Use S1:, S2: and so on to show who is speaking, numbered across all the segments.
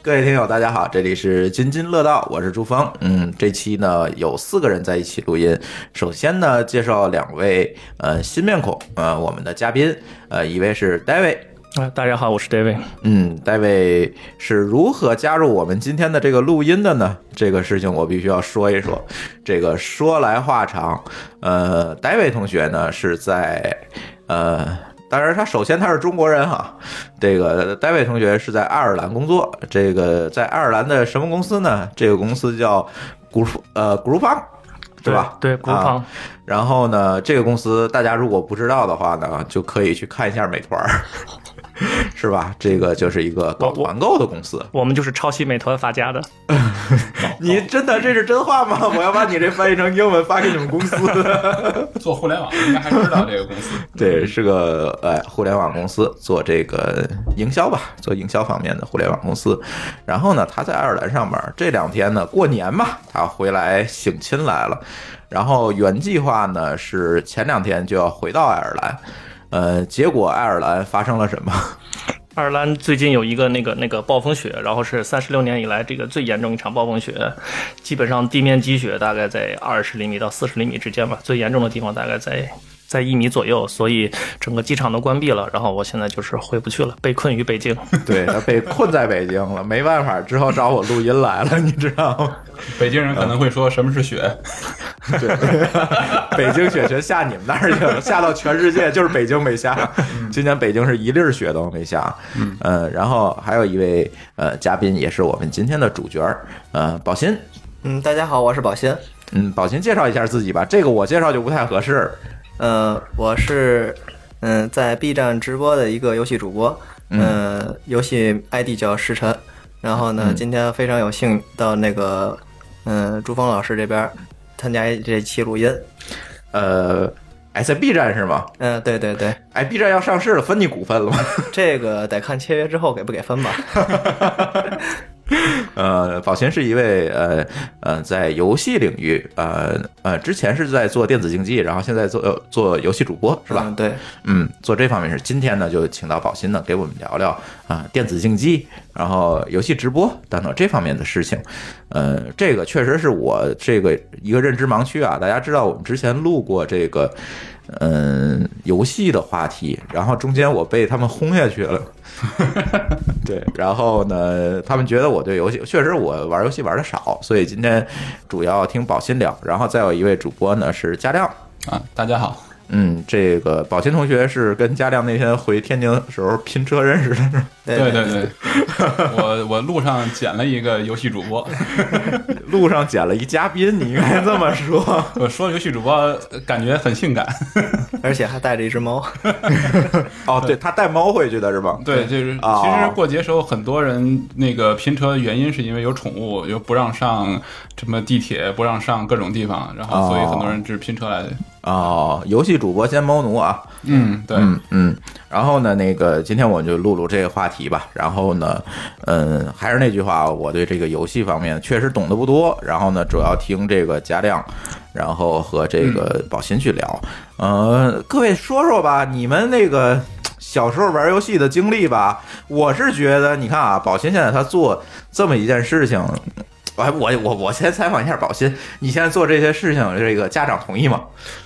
S1: 各位听友，大家好，这里是津津乐道，我是朱峰。嗯，这期呢有四个人在一起录音。首先呢，介绍两位呃新面孔，呃，我们的嘉宾，呃，一位是 David，
S2: 啊，大家好，我是 David。
S1: 嗯，David 是如何加入我们今天的这个录音的呢？这个事情我必须要说一说。这个说来话长，呃，David 同学呢是在呃。当然，他首先他是中国人哈，这个戴维同学是在爱尔兰工作，这个在爱尔兰的什么公司呢？这个公司叫 Group 呃 Groupon，对吧？
S2: 对，Groupon、
S1: 啊。然后呢，这个公司大家如果不知道的话呢，就可以去看一下美团，是吧？这个就是一个搞团购的公司。
S2: 我们就是抄袭美团发家的。
S1: 你真的这是真话吗？我要把你这翻译成英文发给你们公司。
S3: 做互联网应该还知道这个公司。
S1: 对，是个呃互联网公司，做这个营销吧，做营销方面的互联网公司。然后呢，他在爱尔兰上班，这两天呢过年嘛，他回来省亲来了。然后原计划呢是前两天就要回到爱尔兰，呃，结果爱尔兰发生了什么？
S2: 爱尔兰最近有一个那个那个暴风雪，然后是三十六年以来这个最严重一场暴风雪，基本上地面积雪大概在二十厘米到四十厘米之间吧，最严重的地方大概在在一米左右，所以整个机场都关闭了。然后我现在就是回不去了，被困于北京。
S1: 对他被困在北京了，没办法，只好找我录音来了，你知道吗？
S3: 北京人可能会说什么是雪？
S1: 对，北京雪全下你们那儿去了，下到全世界，就是北京没下。今年北京是一粒儿雪都没下。嗯，呃，然后还有一位呃嘉宾，也是我们今天的主角儿，呃，宝鑫。
S4: 嗯，大家好，我是宝鑫。
S1: 嗯，宝鑫介绍一下自己吧，这个我介绍就不太合适。
S4: 呃，我是嗯在 B 站直播的一个游戏主播，嗯，游戏 ID 叫石晨。然后呢，今天非常有幸到那个嗯朱峰老师这边参加这期录音。
S1: 呃，哎，在 B 站是吗？
S4: 嗯，对对对。
S1: 哎，B 站要上市了，分你股份了吗？
S4: 这个得看签约之后给不给分吧。
S1: 呃，宝鑫是一位呃呃，在游戏领域呃呃，之前是在做电子竞技，然后现在做做游戏主播是吧？
S4: 嗯，对，
S1: 嗯，做这方面是。今天呢，就请到宝鑫呢，给我们聊聊啊电子竞技，然后游戏直播等等这方面的事情。呃，这个确实是我这个一个认知盲区啊。大家知道，我们之前录过这个嗯游戏的话题，然后中间我被他们轰下去了。对，然后呢，他们觉得我对游戏确实我玩游戏玩的少，所以今天主要听宝鑫聊。然后再有一位主播呢是嘉亮
S3: 啊，大家好。
S1: 嗯，这个宝鑫同学是跟嘉亮那天回天津的时候拼车认识的，是
S3: 对对对，我我路上捡了一个游戏主播，
S1: 路上捡了一嘉宾，你应该这么说。
S3: 我说游戏主播感觉很性感，
S4: 而且还带着一只猫。
S1: 哦，对他带猫回去的是吧？
S3: 对，就是其实过节时候很多人那个拼车原因是因为有宠物，又不让上什么地铁，不让上各种地方，然后所以很多人就是拼车来的。
S1: 哦，游戏主播兼猫奴啊，
S3: 嗯，对，
S1: 嗯嗯，然后呢，那个今天我就录录这个话题吧。然后呢，嗯，还是那句话，我对这个游戏方面确实懂得不多。然后呢，主要听这个嘉亮，然后和这个宝鑫去聊。呃，各位说说吧，你们那个小时候玩游戏的经历吧。我是觉得，你看啊，宝鑫现在他做这么一件事情。哎，我我我先采访一下宝鑫，你现在做这些事情，这个家长同意吗？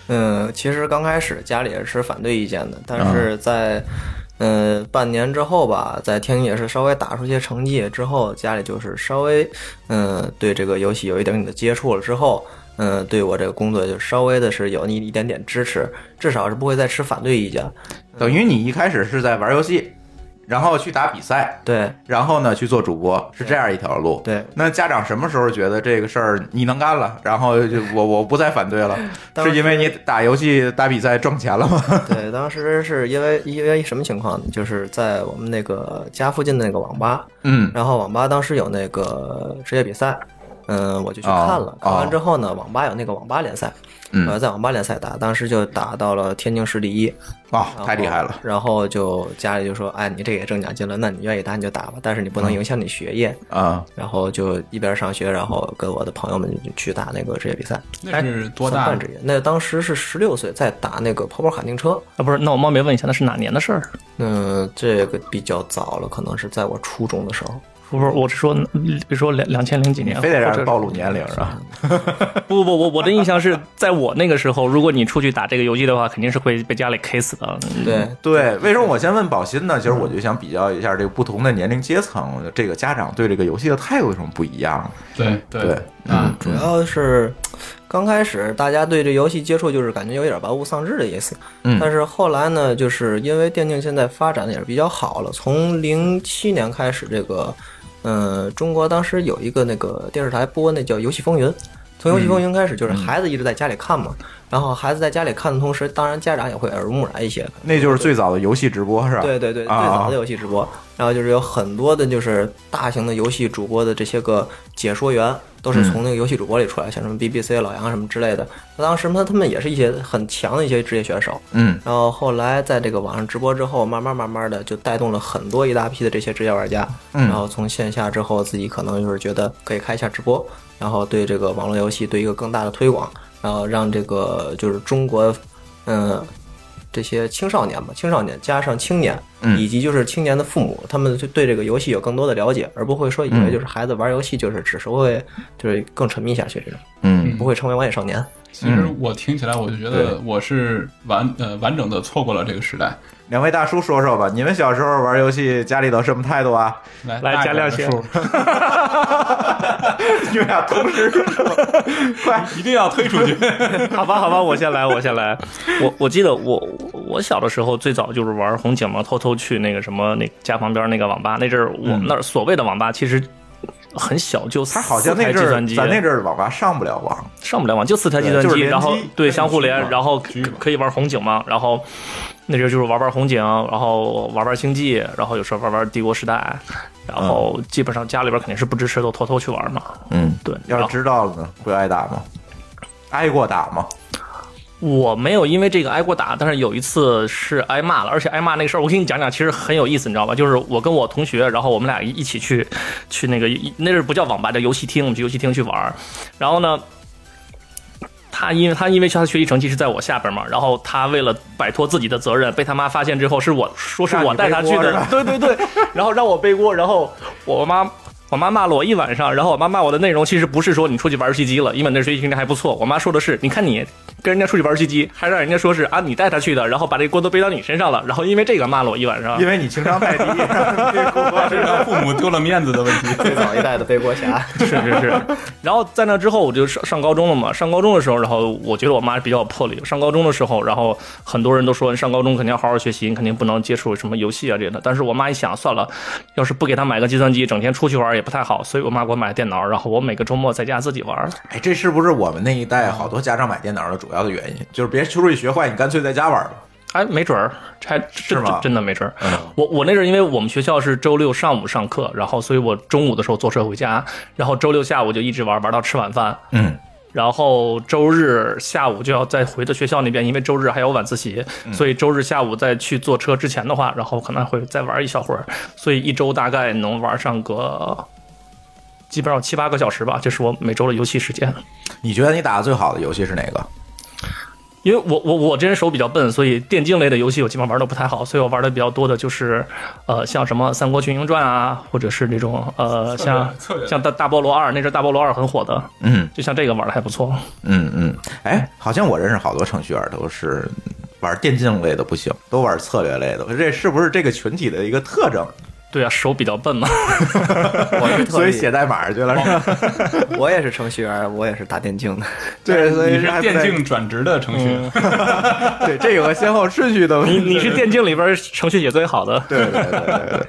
S4: 嗯，其实刚开始家里也是反对意见的，但是在嗯半年之后吧，在天津也是稍微打出些成绩之后，家里就是稍微嗯对这个游戏有一点点的接触了之后，嗯，对我这个工作就稍微的是有你一点点支持，至少是不会再持反对意见。
S1: 等于你一开始是在玩游戏，然后去打比赛，
S4: 对
S1: 然后呢去做主播，是这样一条路。
S4: 对，
S1: 那家长什么时候觉得这个事儿你能干了，然后就我我不再反对了？是因为你打游戏打比赛挣钱了吗？
S4: 对，当时是因为因为什么情况呢？就是在我们那个家附近的那个网吧，
S1: 嗯
S4: 然后网吧当时有那个职业比赛，嗯，我就去
S1: 哦
S4: 看了。看
S1: 哦
S4: 完之后呢，网吧有那个网吧联赛，
S1: 嗯
S4: 呃，在网吧联赛打，当时就打到了天津市第一，
S1: 哇、太厉害了！
S4: 然后就家里就说，哎，你这也挣奖金了，那你愿意打你就打吧，但是你不能影响你学业。
S1: 啊、
S4: 然后就一边上学，然后跟我的朋友们去打那个职业比赛，
S3: 那是多大
S4: 半？职业。那当时是十六岁，在打那个跑跑卡丁车。
S2: 啊，不是，那我冒昧问一下，那是哪年的事儿？
S4: 嗯，这个比较早了，可能是在我初中的时候。
S2: 不是，我是说，比如说两两千零几年，
S1: 非得让人暴露年龄是吧？
S2: 不 不不，我我的印象是在我那个时候，如果你出去打这个游戏的话，肯定是会被家里 K 死的。嗯
S4: 对，
S1: 对，为什么我先问宝鑫呢？其实我就想比较一下这个不同的年龄阶层，这个家长对这个游戏的态度有什么不一样？
S3: 对对
S1: 对
S3: 啊，
S4: 主要是刚开始大家对这游戏接触就是感觉有点玩物丧志的意思，
S1: 嗯
S4: 但是后来呢，就是因为电竞现在发展的也是比较好了，从零七年开始，这个嗯、呃中国当时有一个那个电视台播那叫《游戏风云》。从游戏风云开始，就是孩子一直在家里看嘛，然后孩子在家里看的同时，当然家长也会耳濡目染一些，
S1: 那就是最早的游戏直播是吧？
S4: 对对对，最
S1: 啊
S4: 早的游戏直播，然后就是有很多的，就是大型的游戏主播的这些个解说员，都是从那个游戏主播里出来，像什么 BBC 老杨什么之类的。那当时他他们也是一些很强的一些职业选手。
S1: 嗯
S4: 然后后来在这个网上直播之后，慢慢慢慢的就带动了很多一大批的这些职业玩家。
S1: 嗯
S4: 然后从线下之后，自己可能就是觉得可以开一下直播，然后对这个网络游戏对一个更大的推广，然后让这个就是中国，嗯。这些青少年吧，青少年加上青年，
S1: 嗯。
S4: 以及就是青年的父母，他们就对这个游戏有更多的了解，而不会说以为就是孩子玩游戏就是只是会就是更沉迷下去这种，
S1: 嗯。
S4: 不会成为网瘾少年。
S3: 其实我听起来，我就觉得我是完呃完整的错过了这个时代。
S1: 两位大叔说说吧，你们小时候玩游戏家里头什么态度啊？
S3: 来
S2: 来加亮先
S3: 大一点的数，
S1: 你们俩同时说，快！
S3: 一定要推出去。
S2: 好吧，好吧，我先来，我先来。我我记得我我小的时候最早就是玩红警嘛，偷偷去那个什么那家旁边那个网吧。那阵儿我们那儿所谓的网吧其实很小，就
S1: 它好像
S2: 四
S1: 那阵儿
S2: 台计算机，
S1: 咱那阵儿网吧上不了网，
S2: 上不了网，就四台计算机，
S1: 就是联
S2: 然后对相互连，然后可以玩红警嘛，然后那阵儿就是玩玩红警，然后玩玩星际，然后有时候玩玩帝国时代，然后基本上家里边肯定是不支持，都偷偷去玩嘛。
S1: 嗯，
S2: 对，
S1: 要是知道了呢，会挨打吗？挨过打吗？
S2: 我没有因为这个挨过打，但是有一次是挨骂了，而且挨骂那个事儿，我给你讲讲，其实很有意思，你知道吧？就是我跟我同学，然后我们俩一起去去那个那是不叫网吧，叫游戏厅，我们去游戏厅去玩儿，然后呢。他因为他因为他学习成绩是在我下边嘛，然后他为了摆脱自己的责任，被他妈发现之后，是我说是我带他去的，对对对，然后让我背锅，然后我妈我妈骂了我一晚上，然后我妈骂我的内容其实不是说你出去玩游戏机了，因为那学习成绩还不错，我妈说的是，你看你跟人家出去玩游戏机，还让人家说是啊你带他去的，然后把这锅都背到你身上了，然后因为这个骂了我一晚上
S1: 因。为你情商太低，
S3: 这是让父母丢了面子的问题。
S4: 最早一代的背锅侠，
S2: 是是是，然后在那之后我就上上高中了嘛。上高中的时候，然后我觉得我妈比较有魄力。上高中的时候，然后很多人都说上高中肯定要好好学习，你肯定不能接触什么游戏啊这些的。但是我妈一想，算了，要是不给她买个计算机，整天出去玩也不太好，所以我妈给我买了电脑，然后我每个周末在家自己玩。
S1: 哎，这是不是我们那一代好多家长买电脑的主要的原因？就是别出去学坏，你干脆在家玩吧。
S2: 哎，没准儿，这还真
S1: 是吗
S2: 真真的没准儿。
S1: 嗯
S2: 我我那阵儿因为我们学校是周六上午上课，然后所以我中午的时候坐车回家，然后周六下午就一直玩玩到吃晚饭。
S1: 嗯，
S2: 然后周日下午就要再回到学校那边，因为周日还有晚自习，所以周日下午再去坐车之前的话，然后可能会再玩一小会儿，所以一周大概能玩上个基本上七八个小时吧，这是我每周的游戏时间。
S1: 你觉得你打的最好的游戏是哪个？
S2: 因为我我我这人手比较笨，所以电竞类的游戏我基本上玩的不太好，所以我玩的比较多的就是，呃，像什么《三国群英传》啊，或者是那种呃，像像大大菠萝二，那阵儿大菠萝二很火的，
S1: 嗯
S2: 就像这个玩的还不错。
S1: 嗯嗯，哎，好像我认识好多程序员都是玩电竞类的不行，都玩策略类的，这是不是这个群体的一个特征？
S2: 对啊，手比较笨嘛。
S4: 我是特
S1: 所以写代码去了是吧？
S4: 我也是程序员，我也是打电竞的。
S1: 对，所以
S3: 你是
S1: 还不在
S3: 电竞转职的程序员，
S1: 对，这有个先后顺序的问题。
S2: 你你是电竞里边程序写最好的，
S1: 对对对对对，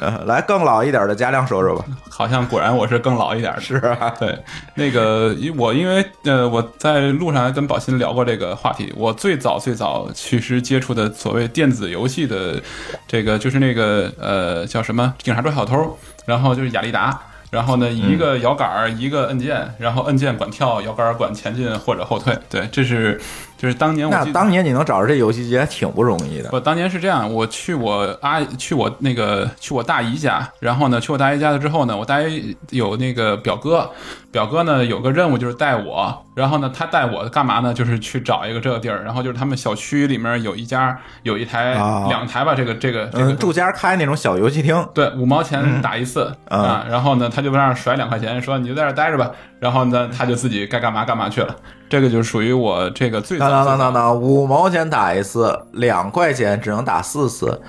S1: 呃，来更老一点的嘉亮说说吧。
S3: 好像果然我是更老一点的。
S1: 是啊，
S3: 对，那个因我因为呃我在路上还跟宝鑫聊过这个话题，我最早最早其实接触的所谓电子游戏的这个就是那个呃叫什么警察抓小偷，然后就是雅利达。然后呢，一个摇杆儿，一个按键，然后按键管跳，摇杆儿管前进或者后退。对，这是就是当年我
S1: 当年你能找着这游戏机还挺不容易的。
S3: 我当年是这样，我去我阿去我那个去我大姨家，然后呢去我大姨家了之后呢，我大姨有那个表哥，表哥呢有个任务就是带我，然后呢他带我干嘛呢？就是去找一个这个地儿，然后就是他们小区里面有一家有一台、
S1: 啊
S3: 两台吧，这个这个这个
S1: 嗯，住家开那种小游戏厅，
S3: 对，五毛钱打一次、
S1: 嗯
S3: 啊，然后呢，他就在那儿甩两块钱，说你就在这儿待着吧，然后呢，他就自己该干嘛干嘛去了。这个就属于我这个最早
S1: 当当当当当，五毛钱打一次，两块钱只能打四次。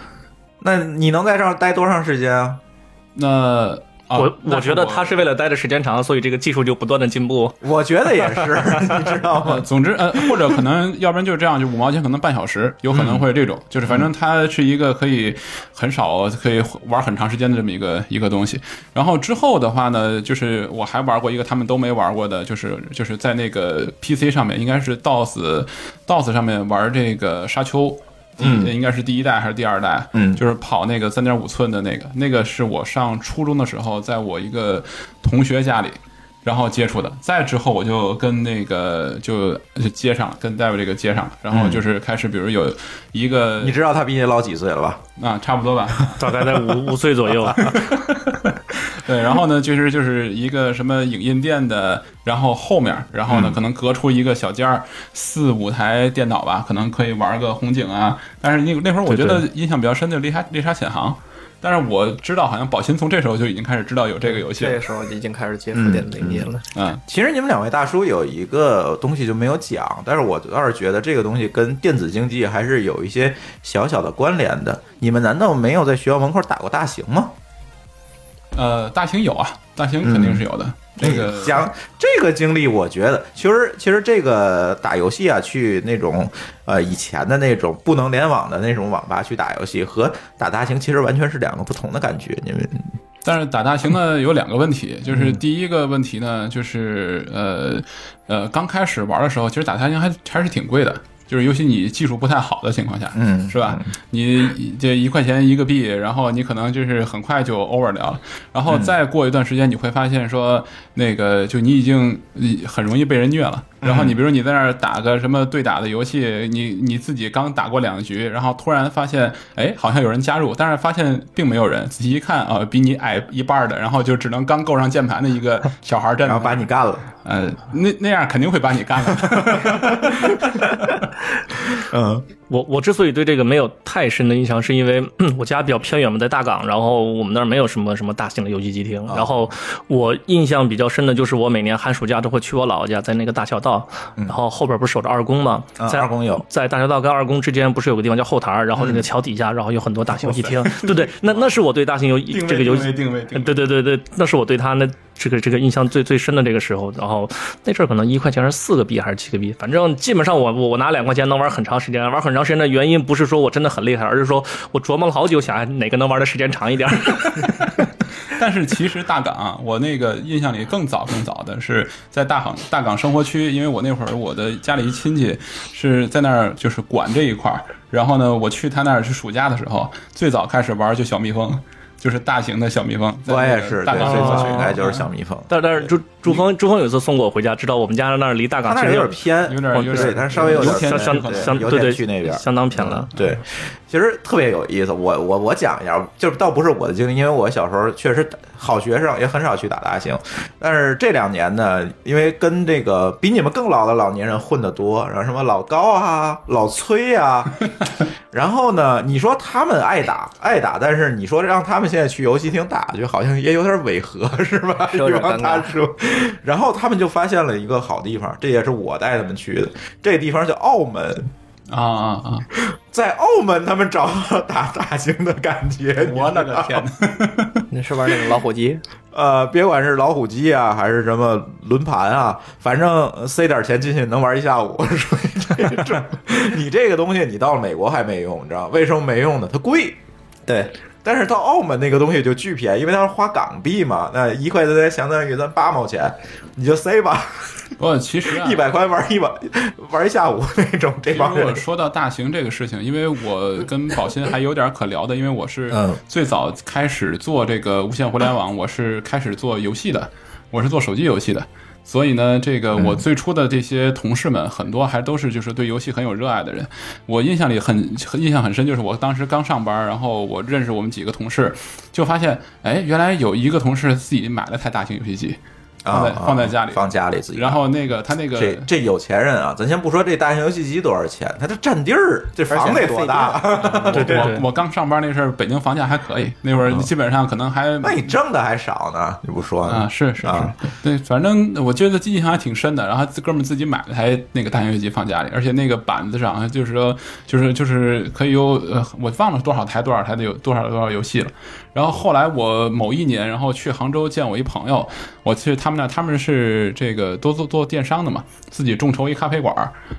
S1: 那你能在这儿待多长时间啊？
S3: 那、啊
S2: 我我觉得他是为了待的时间长，所以这个技术就不断的进步。
S1: 我觉得也是，你知道
S3: 呃，
S1: 吗？
S3: 总之，呃，或者可能，要不然就是这样，就五毛钱可能半小时，有可能会这种，就是反正它是一个可以很少可以玩很长时间的这么一个一个东西。然后之后的话呢，就是我还玩过一个他们都没玩过的，就是就是在那个 PC 上面，应该是 DOS DOS 上面玩这个沙丘。嗯，应该是第一代还是第二代？
S1: 嗯
S3: 就是跑那个三点五寸的那个，那个是我上初中的时候，在我一个同学家里，然后接触的。再之后我就跟那个就就接上了，跟戴维这个接上了，然后就是开始，比如有一个
S1: 你知道他比你老几岁了吧？
S3: 啊，差不多吧，
S2: 大概在五五岁左右。
S3: 对，然后呢，就是就是一个什么影印店的，然后后面，然后呢，可能隔出一个小间儿，四五台电脑吧，可能可以玩个红警啊。但是那那会儿我觉得印象比较深的《猎杀猎杀潜航》，但是我知道好像宝鑫从这时候就已经开始知道有这个游戏了
S4: 这个。时候已经开始接触电子竞技了。
S3: 嗯，
S1: 其实你们两位大叔有一个东西就没有讲，但是我倒是觉得这个东西跟电子竞技还是有一些小小的关联的。你们难道没有在学校门口打过大型吗？
S3: 呃，大型有啊，大型肯定是有的。这个
S1: 讲这个经历，我觉得其实其实这个打游戏啊，去那种呃以前的那种不能联网的那种网吧去打游戏，和打大型其实完全是两个不同的感觉。你们
S3: 但是打大型呢有两个问题，就是第一个问题呢，就是呃呃刚开始玩的时候，其实打大型还还是挺贵的。就是尤其你技术不太好的情况下，
S1: 嗯
S3: 是吧？你这一块钱一个币，然后你可能就是很快就 over 掉了，然后再过一段时间，你会发现说，那个就你已经呃很容易被人虐了。然后你比如你在那儿打个什么对打的游戏，你你自己刚打过两局，然后突然发现，哎，好像有人加入，但是发现并没有人。仔细一看啊，比你矮一半的，然后就只能刚够上键盘的一个小孩站着，
S1: 然后把你干了，
S3: 呃，那那样肯定会把你干了。
S1: 嗯
S2: 我我之所以对这个没有太深的印象，是因为 我家比较偏远嘛，在大港，然后我们那儿没有什么什么大型的游戏机厅。然后我印象比较深的就是我每年寒暑假都会去我姥姥家，在那个大桥道，然后后边不是守着二宫嘛，
S1: 啊
S2: 在
S1: 二宫有
S2: 在大桥道跟二宫之间不是有个地方叫后台儿，然后那个桥底下，然后有很多大型游戏厅，对对，那那是我对大型游这个游戏
S3: 定位
S2: 对对对对，那是我对他那这个这个印象最最深的这个时候。然后那阵儿可能一块钱是四个币还是七个币，反正基本上我我我拿两块钱能玩很长时间，玩很长时间的原因不是说我真的很厉害，而是说我琢磨了好久，想哪个能玩的时间长一点。
S3: 但是其实大港啊，我那个印象里更早更早的是在大港大港生活区，因为我那会儿我的家里一亲戚是在那儿就是管这一块儿，然后呢，我去他那儿是暑假的时候，最早开始玩就小蜜蜂，就是大型的小蜜蜂。
S1: 我也是，对，
S3: 大港
S1: 最早应该就是小蜜蜂。
S2: 但但是朱朱峰朱峰有一次送过我回家，知道我们家那儿离大
S1: 他那儿
S2: 港其实
S1: 有点偏，
S3: 有点有点
S1: 对，但是稍微有点
S2: 相相对对
S1: 去那边
S2: 相当偏了。
S1: 对，其实特别有意思。我我我讲一下，就是倒不是我的经历，因为我小时候确实好学生，也很少去打大型。但是这两年呢，因为跟这个比你们更老的老年人混得多，然后什么老高啊、老崔啊，然后呢，你说他们爱打爱打，但是你说让他们现在去游戏厅打，就好像也有点违和，是吧？
S4: 有点
S1: 这帮
S4: 尴尬。
S1: 然后他们就发现了一个好地方，这也是我带他们去的。这个地方叫澳门。
S3: 啊啊啊！
S1: 在澳门他们找到打大型的感觉。
S3: 我勒个天哪！
S4: 那是玩那个老虎机，
S1: 呃，别管是老虎机啊，还是什么轮盘啊，反正塞点钱进去能玩一下午，属于这种。你这个东西，你到了美国还没用，你知道为什么没用呢？它贵。
S4: 对，
S1: 但是到澳门那个东西就巨便宜，因为它是花港币嘛，那一块钱相当于咱八毛钱，你就塞吧，
S3: 不过其实啊，
S1: 一百块玩一晚玩一下午那种。这帮人
S3: 说到大型这个事情，因为我跟宝鑫还有点可聊的，因为我是
S1: 嗯
S3: 最早开始做这个无线互联网，我是开始做游戏的，我是做手机游戏的。所以呢，这个我最初的这些同事们很多还都是就是对游戏很有热爱的人。我印象里很很印象很深，就是我当时刚上班，然后我认识我们几个同事，就发现哎，原来有一个同事自己买了台大型游戏机，放在
S1: 啊
S3: 放在家里，
S1: 放家里自己。
S3: 然后那个他那个
S1: 这这有钱人啊，咱先不说这大型游戏机多少钱，他这占地儿，这房得多大？
S2: 对对对
S3: 我我刚上班那阵儿，北京房价还可以，那会儿基本上可能还
S1: 那你挣的还少呢，你不说呢？
S3: 啊，是是是
S1: 啊，
S3: 对，反正我觉得印象还挺深的。然后这哥们儿自己买了台那个大型游戏机放家里，而且那个板子上就是说，就是就是可以有呃，我忘了多少台多少台的有多少多少游戏了。然后后来我某一年，然后去杭州见我一朋友，我去他们那，他们是这个都做做电商的嘛，自己众筹一咖啡馆，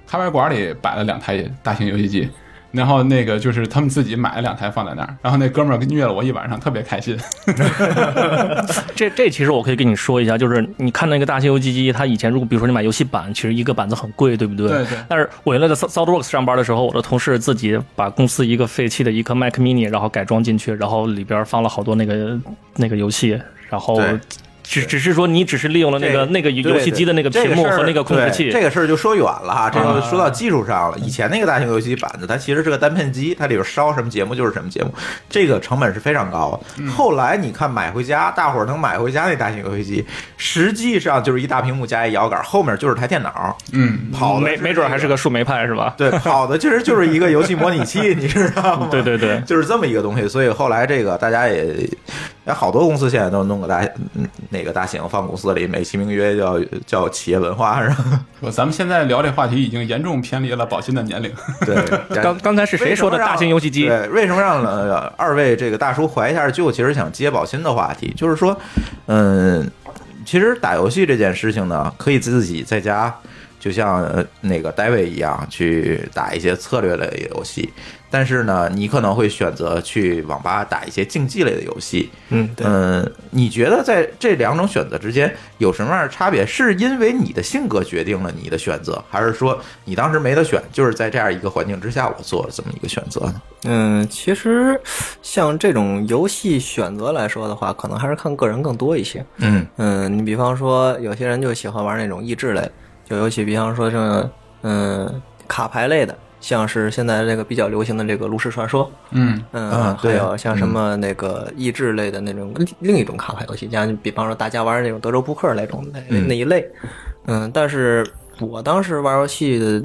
S3: 咖啡馆里摆了两台大型游戏机。然后那个就是他们自己买了两台放在那儿，然后那哥们儿虐了我一晚上，特别开心。
S2: 这这其实我可以跟你说一下，就是你看那个大型游戏机，它以前如果比如说你买游戏版，其实一个板子很贵，对不对？
S3: 对对
S2: 但是我原来在 SolidWorks 上班的时候，我的同事自己把公司一个废弃的一颗 Mac Mini，然后改装进去，然后里边放了好多那个那个游戏，然后
S1: 对
S2: 只只是说你只是利用了那个那个游戏机的那个屏幕和那个控制器。
S1: 这个事儿就说远了哈，这个
S3: 啊
S1: 说到技术上了。以前那个大型游戏机板子，它其实是个单片机，它里边烧什么节目就是什么节目，这个成本是非常高的。
S2: 嗯
S1: 后来你看买回家，大伙儿能买回家那大型游戏机，实际上就是一大屏幕加一摇杆，后面就是台电脑，
S3: 嗯，
S1: 跑
S2: 没没准还是个树莓派是吧？
S1: 对，跑的其实就是一个游戏模拟器，你知道吗？
S2: 对对对
S1: 就是这么一个东西。所以后来这个大家也，也好多公司现在都弄个大嗯哪个大型放公司里，美其名曰叫叫企业文化，是吧？
S3: 我咱们现在聊这话题已经严重偏离了宝鑫的年龄。
S1: 对，
S2: 刚刚才是谁说的大型游戏机？
S1: 对，为什么让呃二位这个大叔怀一下旧？其实想接宝鑫的话题，就是说，嗯，其实打游戏这件事情呢，可以自己在家，就像呃那个 David 一样去打一些策略类游戏，但是呢，你可能会选择去网吧打一些竞技类的游戏。
S4: 嗯，对，
S1: 嗯，你觉得在这两种选择之间有什么样的差别？是因为你的性格决定了你的选择，还是说你当时没得选，就是在这样一个环境之下，我做了这么一个选择呢？
S4: 嗯，其实像这种游戏选择来说的话，可能还是看个人更多一些。
S1: 嗯
S4: 嗯，你比方说，有些人就喜欢玩那种益智类，就尤其比方说像嗯卡牌类的，像是现在这个比较流行的这个炉石传说，
S3: 嗯
S4: 嗯，还有像什么那个益智类的那种另另一种卡牌游戏，像比方说大家玩那种德州扑克那种那
S1: 嗯。
S4: 那一类，嗯，但是我当时玩游戏的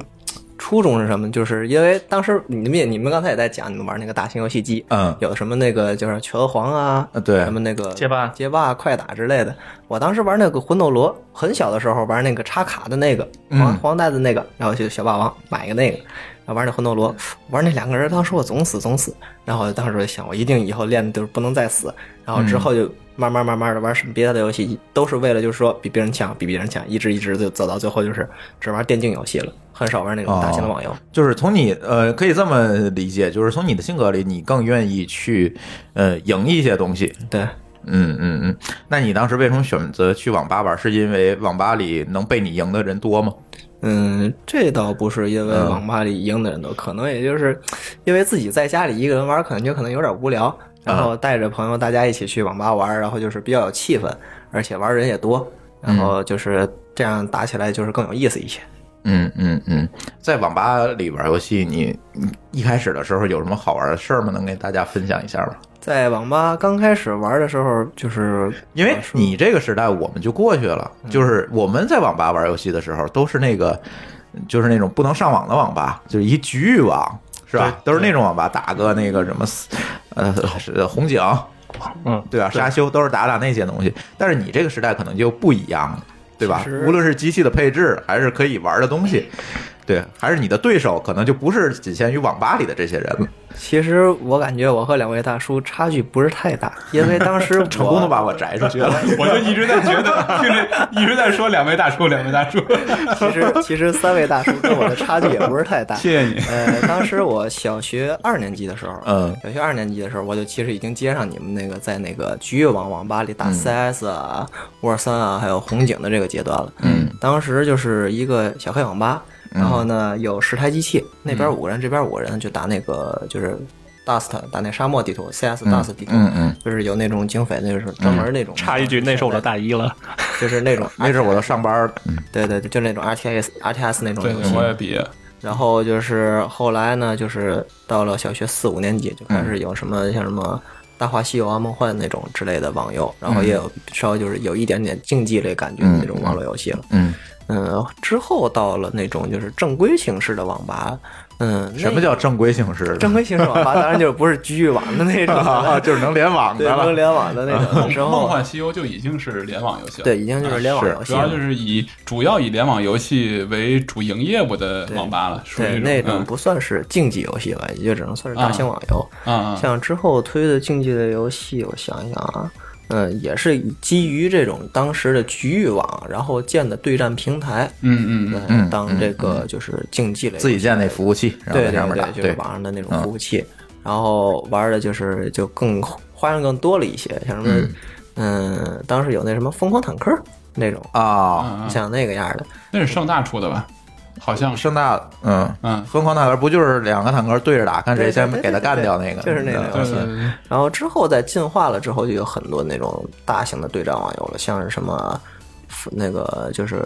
S4: 初衷是什么？就是因为当时你们也你们刚才也在讲，你们玩那个大型游戏机，
S1: 嗯。
S4: 有什么那个就是拳皇啊，
S1: 啊对。
S4: 什么那个
S2: 街霸。
S4: 街霸、快打之类的。我当时玩那个魂斗罗，很小的时候玩那个插卡的那个黄
S1: 嗯。
S4: 黄带的那个，然后就小霸王买一个那个，然后玩那魂斗罗，玩那两个人，当时我总死总死，然后当时我就想，我一定以后练的就是不能再死，然后之后就慢慢慢慢的玩什么别的游戏，都是为了就是说比别人强，比别人强，一直一直就走到最后就是只玩电竞游戏了，很少玩那种大型的网游。
S1: 就是从你呃，可以这么理解，就是从你的性格里，你更愿意去呃赢一些东西。
S4: 对，
S1: 嗯嗯嗯。那你当时为什么选择去网吧玩？是因为网吧里能被你赢的人多吗？
S4: 嗯，这倒不是因为
S1: 嗯
S4: 网吧里赢的人多，可能也就是因为自己在家里一个人玩，可能就可能有点无聊，然后带着朋友大家一起去网吧玩，然后就是比较有气氛，而且玩人也多，然后就是这样打起来就是更有意思一些。
S1: 嗯嗯嗯，在网吧里玩游戏，你你一开始的时候有什么好玩的事儿吗？能给大家分享一下吗？
S4: 在网吧刚开始玩的时候，就是
S1: 因为你这个时代我们就过去了，就是我们在网吧玩游戏的时候都是那个，就是那种不能上网的网吧，就是一局域网，是吧？都是那种网吧，打个那个什么，呃，是红警，
S2: 嗯，
S1: 对吧？沙丘都是打打那些东西。但是你这个时代可能就不一样了，对吧无论是机器的配置，还是可以玩的东西，对，还是你的对手可能就不是仅限于网吧里的这些人了，
S4: 其实我感觉我和两位大叔差距不是太大，因为当时
S1: 成功的把我摘出去了。
S3: 我就一直在觉得，听 着一直在说两位大叔，两位大叔。
S4: 其实其实三位大叔跟我的差距也不是太大。
S3: 谢谢你。
S4: 呃，当时我小学二年级的时候，
S1: 嗯
S4: 小学二年级的时候，我就其实已经接上你们那个在那个局域网网吧里打 CS 啊、沃三啊，还有红警的这个阶段了。
S1: 嗯，
S4: 当时就是一个小黑网吧，然后呢有十台机器，那边五个人，这边五个人，就打那个就是。Dust 打那沙漠地图，CS Dust 地图，
S1: 嗯嗯
S4: 就是有那种警匪，那就是专门那种。
S2: 插一句，那是我的大一了。
S4: 就是那种，
S1: 那阵儿我都上班了，
S4: 对对对，就那种 RTS RTS 那种游戏。
S3: 我也毕业。
S4: 然后就是后来呢，就是到了小学四五年级，就开始有什么像什么《大话西游》啊、《梦幻》那种之类的网游，然后也有稍微就是有一点点竞技类感觉的那种网络游戏了。
S1: 嗯，
S4: 嗯，之后到了那种就是正规形式的网吧，嗯，
S1: 什么叫正规形式的？
S4: 正规形式网吧？当然就是不是局域网的那种
S1: 啊，就是能联网，的了。
S4: 能联网的那种。
S3: 梦幻西游就已经是联网游戏了。
S4: 对，已经就是联网游戏
S3: 主要。就是以主要以联网游戏为主营业务的网吧了，属于
S4: 对，那种
S3: 嗯
S4: 不算是竞技游戏吧，也就只能算是大型网游。
S3: 啊啊，
S4: 像之后推的竞技类游戏，我想想啊，嗯，也是基于这种当时的局域网，然后建的对战平台，
S3: 嗯嗯嗯，
S1: 嗯
S4: 当这个就是竞技类
S1: 自己建那服务器，然后
S4: 对对
S1: 在上面打。
S4: 对，就是网上的那种服务器，然后玩的就是就更花样更多了一些，像什么，嗯，当时有那什么疯狂坦克那种，
S1: 啊，
S3: 嗯嗯
S4: 像那个样的，
S3: 那是盛大出的吧？好像是，
S1: 盛大，嗯
S3: 嗯。
S1: 疯狂坦克不就是两个坦克对着打，看谁先给他干掉那个？
S4: 就是那个
S1: 嗯
S3: 对对对，
S4: 然后之后在进化了之后，就有很多那种大型的对战网游了，像是什么那个就是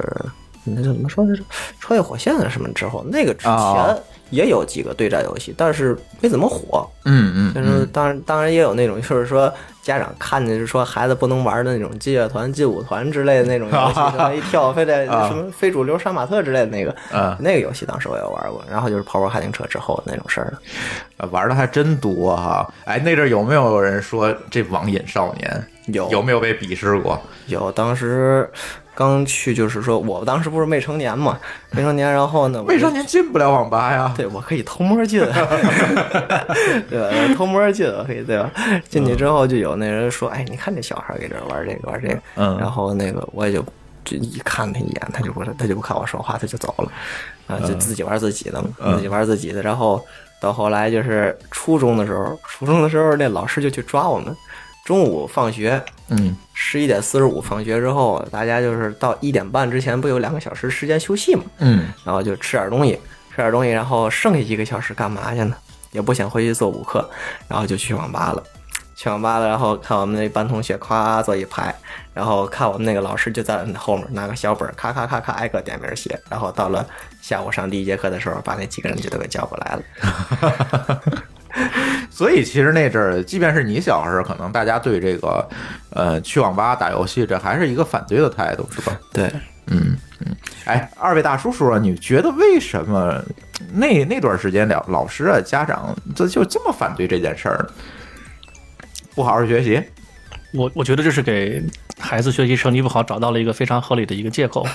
S4: 那叫怎么说来着，穿越火线啊什么之后，那个之前
S1: 哦
S4: 也有几个对战游戏，但是没怎么火。
S1: 嗯嗯
S4: 就是当然当然也有那种，就是说家长看见就是说孩子不能玩的那种劲乐团、劲舞团之类的那种游戏，什么一跳非得
S1: 啊
S4: 什么非主流杀马特之类的那个，
S1: 嗯
S4: 那个游戏当时我也玩过。然后就是跑跑卡丁车之后那种事儿了。
S1: 嗯，玩的还真多哈。哎，那阵儿有没有人说这网瘾少年？
S4: 有
S1: 有没有被鄙视过？
S4: 有当时刚去，就是说我当时不是未成年嘛，未成年，然后呢，
S1: 未成年进不了网吧呀。
S4: 对我可以偷摸进，对吧？偷摸进可以，对吧？进去之后就有那人说：“哎，你看这小孩给这玩这个玩这个。”
S1: 嗯
S4: 然后那个我也就就一看他一眼，他就不他就不看我说话，他就走了，啊，就自己玩自己的嘛，
S1: 嗯
S4: 自己玩自己的。然后到后来就是初中的时候，初中的时候那老师就去抓我们，中午放学。
S1: 嗯
S4: 十一点四十五放学之后，大家就是到一点半之前不有两个小时时间休息嘛，
S1: 嗯
S4: 然后就吃点东西，吃点东西，然后剩下一个小时干嘛去呢？也不想回去做补课，然后就去网吧了。去网吧了，然后看我们那班同学夸坐一排，然后看我们那个老师就在后面拿个小本儿，咔咔咔咔挨个点名写，然后到了下午上第一节课的时候，把那几个人就都给叫过来了。
S1: 所以其实那阵儿，即便是你小时候，可能大家对这个，呃，去网吧打游戏，这还是一个反对的态度，是吧？
S4: 对，
S1: 嗯嗯。哎，二位大叔叔，你觉得为什么那那段时间，了老师啊、家长这就这么反对这件事儿呢？不好好学习，
S2: 我我觉得这是给孩子学习成绩不好找到了一个非常合理的一个借口。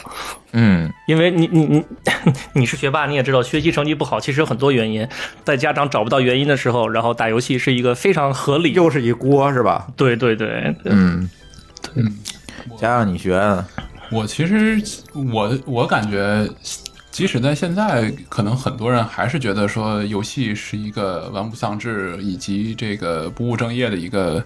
S1: 嗯
S2: 因为你你你 你是学霸，你也知道学习成绩不好其实有很多原因，在家长找不到原因的时候，然后打游戏是一个非常合理。
S1: 又是一锅是吧？
S2: 对对对，
S1: 嗯，
S3: 嗯，
S1: 加上你学呢，
S3: 我其实我我感觉，即使在现在，可能很多人还是觉得说游戏是一个玩物丧志以及这个不务正业的一个